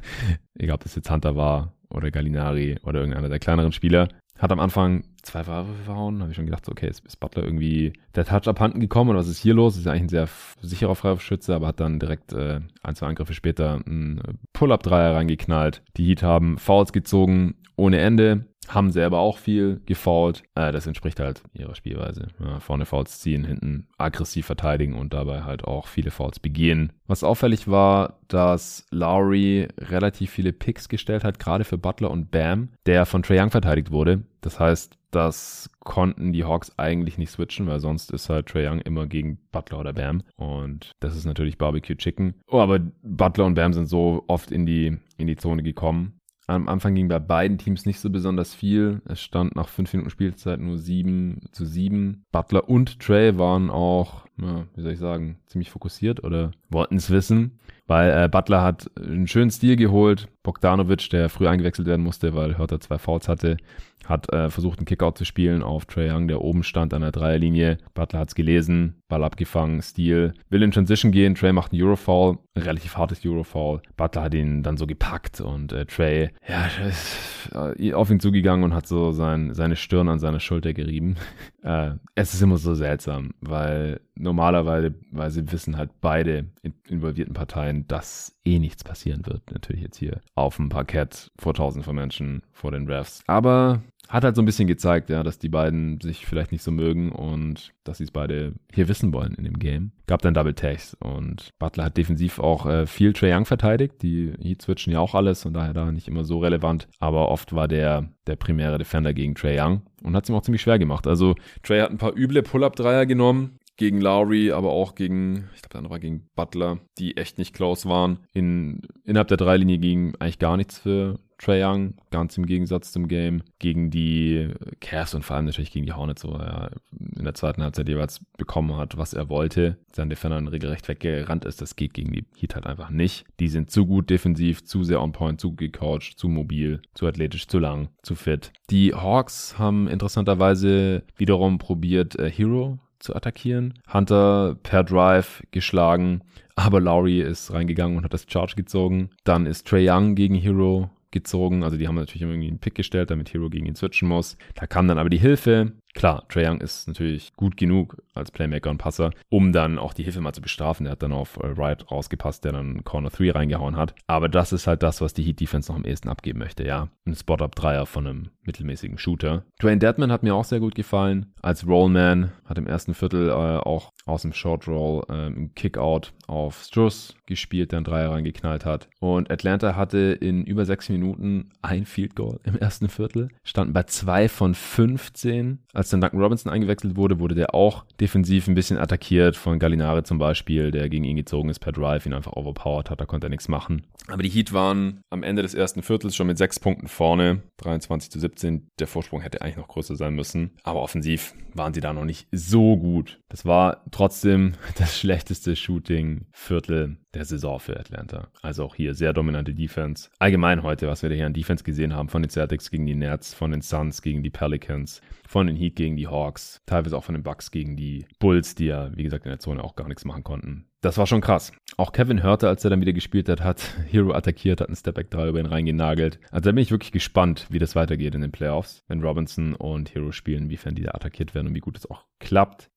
egal ob das jetzt Hunter war oder Gallinari oder irgendeiner der kleineren Spieler. Hat am Anfang zwei Freiwürfe verhauen. Habe ich schon gedacht, so, okay, ist, ist Butler irgendwie der Touch abhanden gekommen oder was ist hier los? Ist ja eigentlich ein sehr sicherer Freiwurfschütze, aber hat dann direkt äh, ein, zwei Angriffe später einen Pull-Up-Dreier reingeknallt. Die Heat haben Fouls gezogen ohne Ende haben selber auch viel gefault. Äh, das entspricht halt ihrer Spielweise. Ja, vorne Fouls ziehen, hinten aggressiv verteidigen und dabei halt auch viele Fouls begehen. Was auffällig war, dass Lowry relativ viele Picks gestellt hat, gerade für Butler und Bam, der von Trae Young verteidigt wurde. Das heißt, das konnten die Hawks eigentlich nicht switchen, weil sonst ist halt Trae Young immer gegen Butler oder Bam. Und das ist natürlich Barbecue Chicken. Oh, aber Butler und Bam sind so oft in die, in die Zone gekommen, am Anfang ging bei beiden Teams nicht so besonders viel. Es stand nach fünf Minuten Spielzeit nur sieben zu sieben. Butler und Trey waren auch, ja, wie soll ich sagen, ziemlich fokussiert oder wollten es wissen weil äh, Butler hat einen schönen Stil geholt. Bogdanovic, der früh eingewechselt werden musste, weil Hörter zwei Fouls hatte, hat äh, versucht, einen Kickout zu spielen auf Trae Young, der oben stand an der Dreierlinie. Butler hat's gelesen, Ball abgefangen, Stil, will in Transition gehen, Trey macht einen Eurofoul, ein relativ hartes Eurofoul. Butler hat ihn dann so gepackt und äh, Trey, ja, ist äh, auf ihn zugegangen und hat so sein, seine Stirn an seine Schulter gerieben. äh, es ist immer so seltsam, weil normalerweise weil sie wissen halt beide involvierten Parteien, dass eh nichts passieren wird. Natürlich jetzt hier auf dem Parkett vor tausend von Menschen vor den Refs. Aber hat halt so ein bisschen gezeigt, ja, dass die beiden sich vielleicht nicht so mögen und dass sie es beide hier wissen wollen in dem Game. Gab dann Double Tags und Butler hat defensiv auch äh, viel Trae Young verteidigt. Die Heat switchen ja auch alles und daher da nicht immer so relevant. Aber oft war der der primäre Defender gegen Trae Young und hat es ihm auch ziemlich schwer gemacht. Also Trae hat ein paar üble Pull-Up-Dreier genommen, gegen Lowry, aber auch gegen, ich glaube, der andere war gegen Butler, die echt nicht close waren. In, innerhalb der Dreilinie ging eigentlich gar nichts für Trae Young, ganz im Gegensatz zum Game, gegen die Cavs und vor allem natürlich gegen die Hornets, wo er in der zweiten Halbzeit jeweils bekommen hat, was er wollte. Sein Defender regelrecht weggerannt ist, das geht gegen die Heat halt einfach nicht. Die sind zu gut defensiv, zu sehr on point, zu gecoacht, zu mobil, zu athletisch, zu lang, zu fit. Die Hawks haben interessanterweise wiederum probiert, äh, Hero zu attackieren. Hunter per Drive geschlagen, aber Lowry ist reingegangen und hat das Charge gezogen. Dann ist Trey Young gegen Hero gezogen. Also die haben natürlich irgendwie einen Pick gestellt, damit Hero gegen ihn switchen muss. Da kam dann aber die Hilfe. Klar, Trae Young ist natürlich gut genug als Playmaker und Passer, um dann auch die Hilfe mal zu bestrafen. Er hat dann auf äh, Wright rausgepasst, der dann Corner 3 reingehauen hat. Aber das ist halt das, was die Heat Defense noch am ehesten abgeben möchte, ja. Ein Spot-Up-Dreier von einem mittelmäßigen Shooter. Dwayne Deadman hat mir auch sehr gut gefallen. Als Rollman hat im ersten Viertel äh, auch aus dem Short Roll äh, Kickout auf Struss gespielt, der einen Dreier reingeknallt hat. Und Atlanta hatte in über sechs Minuten ein Field Goal im ersten Viertel, standen bei zwei von 15. Also Als dann Duncan Robinson eingewechselt wurde, wurde der auch defensiv ein bisschen attackiert von Gallinari zum Beispiel, der gegen ihn gezogen ist per Drive, ihn einfach overpowered hat, da konnte er nichts machen. Aber die Heat waren am Ende des ersten Viertels schon mit sechs Punkten vorne, 23 zu 17. Der Vorsprung hätte eigentlich noch größer sein müssen. Aber offensiv waren sie da noch nicht so gut. Das war trotzdem das schlechteste Shooting-Viertel der Saison für Atlanta. Also auch hier sehr dominante Defense. Allgemein heute, was wir hier an Defense gesehen haben, von den Celtics gegen die Nets, von den Suns gegen die Pelicans, von den Heat gegen die Hawks, teilweise auch von den Bucks gegen die Bulls, die ja, wie gesagt, in der Zone auch gar nichts machen konnten. Das war schon krass. Auch Kevin Hörte, als er dann wieder gespielt hat, hat Hero attackiert, hat einen Stepback 3 über ihn reingenagelt. Also da bin ich wirklich gespannt, wie das weitergeht in den Playoffs, wenn Robinson und Hero spielen, wiefern die da attackiert werden und wie gut es auch klappt.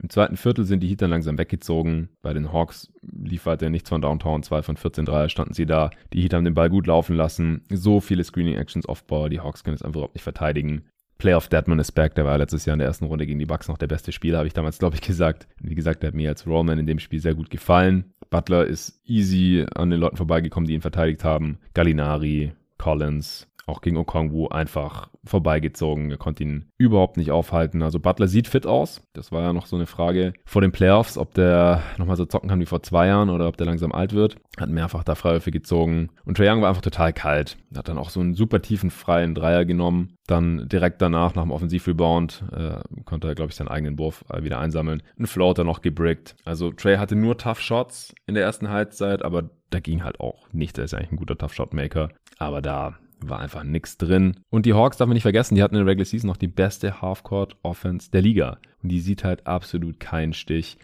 Im zweiten Viertel sind die Heat dann langsam weggezogen. Bei den Hawks lief weiter nichts von Downtown. 2 von 14 Dreier standen sie da. Die Heat haben den Ball gut laufen lassen. So viele Screening-Actions off-ball. Die Hawks können es einfach überhaupt nicht verteidigen. Playoff Deadman ist back. Der war letztes Jahr in der ersten Runde gegen die Bucks noch der beste Spieler, habe ich damals, glaube ich, gesagt. Wie gesagt, der hat mir als Rollman in dem Spiel sehr gut gefallen. Butler ist easy an den Leuten vorbeigekommen, die ihn verteidigt haben. Gallinari, Collins, auch gegen Okongwu einfach vorbeigezogen. Er konnte ihn überhaupt nicht aufhalten. Also Butler sieht fit aus. Das war ja noch so eine Frage vor den Playoffs, ob der nochmal so zocken kann wie vor zwei Jahren oder ob der langsam alt wird. Hat mehrfach da Freiwürfe gezogen. Und Trae Young war einfach total kalt. Hat dann auch so einen super tiefen freien Dreier genommen. Dann direkt danach, nach dem Offensivrebound, äh, konnte er, glaube ich, seinen eigenen Wurf äh, wieder einsammeln. Ein Floater noch gebrickt. Also Trey hatte nur Tough Shots in der ersten Halbzeit, aber da ging halt auch nichts. Er ist eigentlich ein guter Tough Shot Maker. Aber da war einfach nichts drin. Und die Hawks darf man nicht vergessen, die hatten in der Regular Season noch die beste Halfcourt Offense der Liga. Und die sieht halt absolut keinen Stich.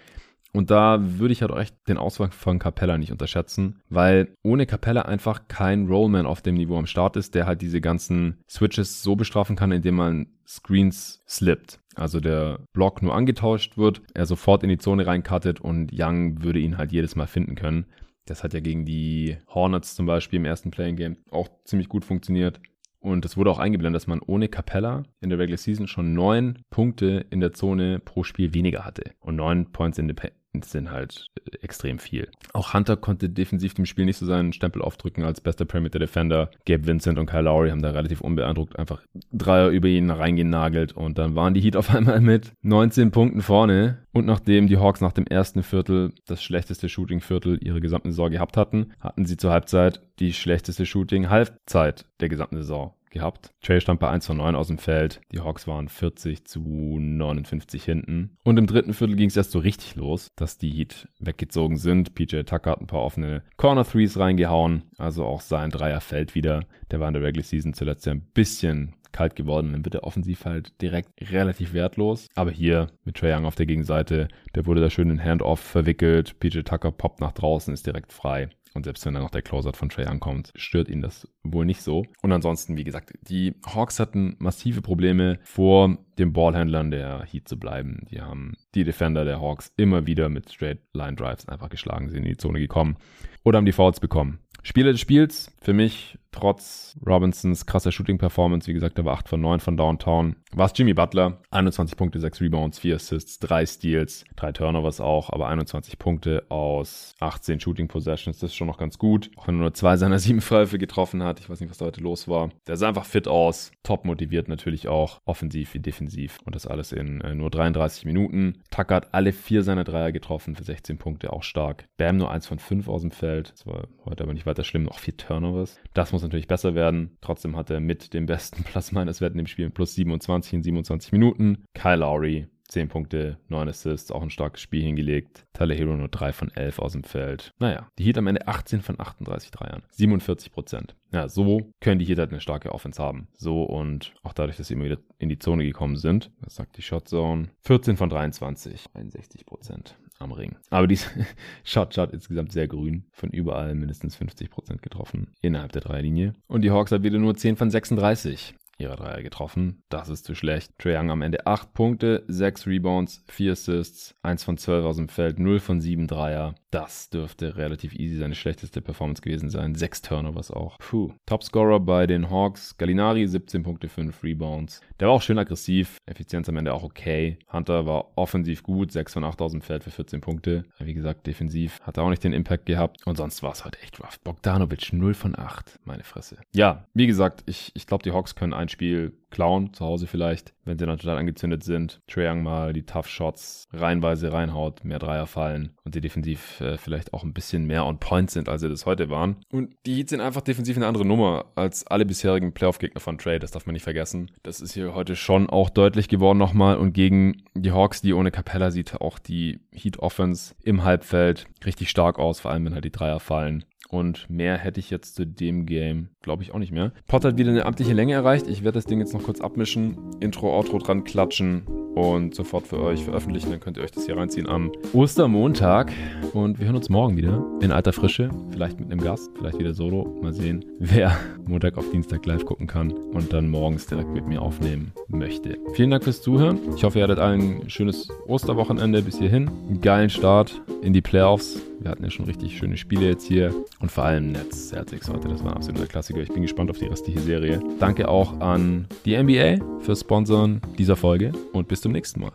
Und da würde ich halt echt den Auswahl von Capella nicht unterschätzen, weil ohne Capella einfach kein Rollman auf dem Niveau am Start ist, der halt diese ganzen Switches so bestrafen kann, indem man Screens slippt. Also der Block nur angetauscht wird, er sofort in die Zone reinkattet und Young würde ihn halt jedes Mal finden können. Das hat ja gegen die Hornets zum Beispiel im ersten Playing Game auch ziemlich gut funktioniert. Und es wurde auch eingeblendet, dass man ohne Capella in der Regular Season schon neun Punkte in der Zone pro Spiel weniger hatte. Und neun Points in, sind halt äh, extrem viel. Auch Hunter konnte defensiv dem Spiel nicht so seinen Stempel aufdrücken als bester Perimeter Defender. Gabe Vincent und Kyle Lowry haben da relativ unbeeindruckt einfach Dreier über ihn reingenagelt und dann waren die Heat auf einmal mit 19 Punkten vorne. Und nachdem die Hawks nach dem ersten Viertel das schlechteste Shooting-Viertel ihrer gesamten Saison gehabt hatten, hatten sie zur Halbzeit die schlechteste Shooting-Halbzeit der gesamten Saison gehabt. Trey stand bei 1 von 9 aus dem Feld. Die Hawks waren 40 zu 59 hinten. Und im dritten Viertel ging es erst so richtig los, dass die Heat weggezogen sind. PJ Tucker hat ein paar offene Corner Threes reingehauen. Also auch sein Dreier fällt wieder. Der war in der Regular Season zuletzt ja ein bisschen kalt geworden. Dann wird der offensiv halt direkt relativ wertlos. Aber hier mit Trey Young auf der Gegenseite, der wurde da schön in Handoff verwickelt. PJ Tucker poppt nach draußen, ist direkt frei. Und selbst wenn dann noch der Closer von Trey ankommt, stört ihn das wohl nicht so. Und ansonsten, wie gesagt, die Hawks hatten massive Probleme vor den Ballhändlern der Heat zu bleiben. Die haben die Defender der Hawks immer wieder mit Straight Line Drives einfach geschlagen, sind in die Zone gekommen oder haben die Fouls bekommen. Spieler des Spiels für mich trotz Robinsons krasser Shooting-Performance, wie gesagt, er war 8 von 9 von Downtown, war es Jimmy Butler. 21 Punkte, 6 Rebounds, 4 Assists, 3 Steals, 3 Turnovers auch, aber 21 Punkte aus 18 Shooting-Possessions, das ist schon noch ganz gut. Auch wenn er nur zwei seiner sieben Freiwürfe getroffen hat, ich weiß nicht, was da heute los war. Der sah einfach fit aus, top motiviert natürlich auch, offensiv wie defensiv und das alles in äh, nur 33 Minuten. Tucker hat alle vier seiner Dreier getroffen für 16 Punkte, auch stark. Bam nur 1 von 5 aus dem Feld, das war heute aber nicht weiter schlimm, noch 4 Turnovers. Das muss natürlich besser werden. Trotzdem hat er mit dem besten Plus-Minus-Wert in dem Spiel plus 27 in 27 Minuten. Kyle Lowry 10 Punkte, 9 Assists, auch ein starkes Spiel hingelegt. Tyler Hero nur 3 von 11 aus dem Feld. Naja, die Heat am Ende 18 von 38 Dreiern. 47 Prozent. Ja, so können die Heat halt eine starke Offense haben. So und auch dadurch, dass sie immer wieder in die Zone gekommen sind. Das sagt die Shotzone. 14 von 23. 61 Prozent am Ring. Aber die Shot Shot insgesamt sehr grün. Von überall mindestens 50% getroffen innerhalb der Dreierlinie. Und die Hawks hat wieder nur 10 von 36 ihrer Dreier getroffen. Das ist zu schlecht. Trae Young am Ende 8 Punkte, 6 Rebounds, 4 Assists, 1 von 12 aus dem Feld, 0 von 7 Dreier. Das dürfte relativ easy seine schlechteste Performance gewesen sein. 6 Turnovers auch. Puh. Topscorer bei den Hawks, Gallinari 17 Punkte, 5 Rebounds. Der war auch schön aggressiv, Effizienz am Ende auch okay. Hunter war offensiv gut, 6 von 8 aus dem Feld für 14 Punkte. Wie gesagt, defensiv hat er auch nicht den Impact gehabt. Und sonst war es halt echt rough. Bogdanovic 0 von 8. Meine Fresse. Ja, wie gesagt, ich, ich glaube, die Hawks können ein Spiel klauen, zu Hause vielleicht, wenn sie dann total angezündet sind. Trae Young mal die Tough Shots reihenweise reinhaut, mehr Dreier fallen und sie defensiv äh, vielleicht auch ein bisschen mehr on point sind, als sie das heute waren. Und die Heat sind einfach defensiv eine andere Nummer als alle bisherigen Playoff-Gegner von Trey, das darf man nicht vergessen. Das ist hier heute schon auch deutlich geworden nochmal und gegen die Hawks, die ohne Capella sieht auch die Heat Offense im Halbfeld richtig stark aus, vor allem wenn halt die Dreier fallen. Und mehr hätte ich jetzt zu dem Game, glaube ich, auch nicht mehr. Pot hat wieder eine amtliche Länge erreicht. Ich werde das Ding jetzt noch kurz abmischen, Intro, Outro dran klatschen und sofort für euch veröffentlichen. Dann könnt ihr euch das hier reinziehen am Ostermontag. Und wir hören uns morgen wieder in alter Frische. Vielleicht mit einem Gast, vielleicht wieder solo. Mal sehen, wer Montag auf Dienstag live gucken kann und dann morgens direkt mit mir aufnehmen möchte. Vielen Dank fürs Zuhören. Ich hoffe, ihr hattet allen ein schönes Osterwochenende bis hierhin. Einen geilen Start in die Playoffs. Wir hatten ja schon richtig schöne Spiele jetzt hier und vor allem Netz Celtics heute. Das war ein absoluter Klassiker. Ich bin gespannt auf die restliche Serie. Danke auch an die NBA fürs Sponsoren dieser Folge und bis zum nächsten Mal.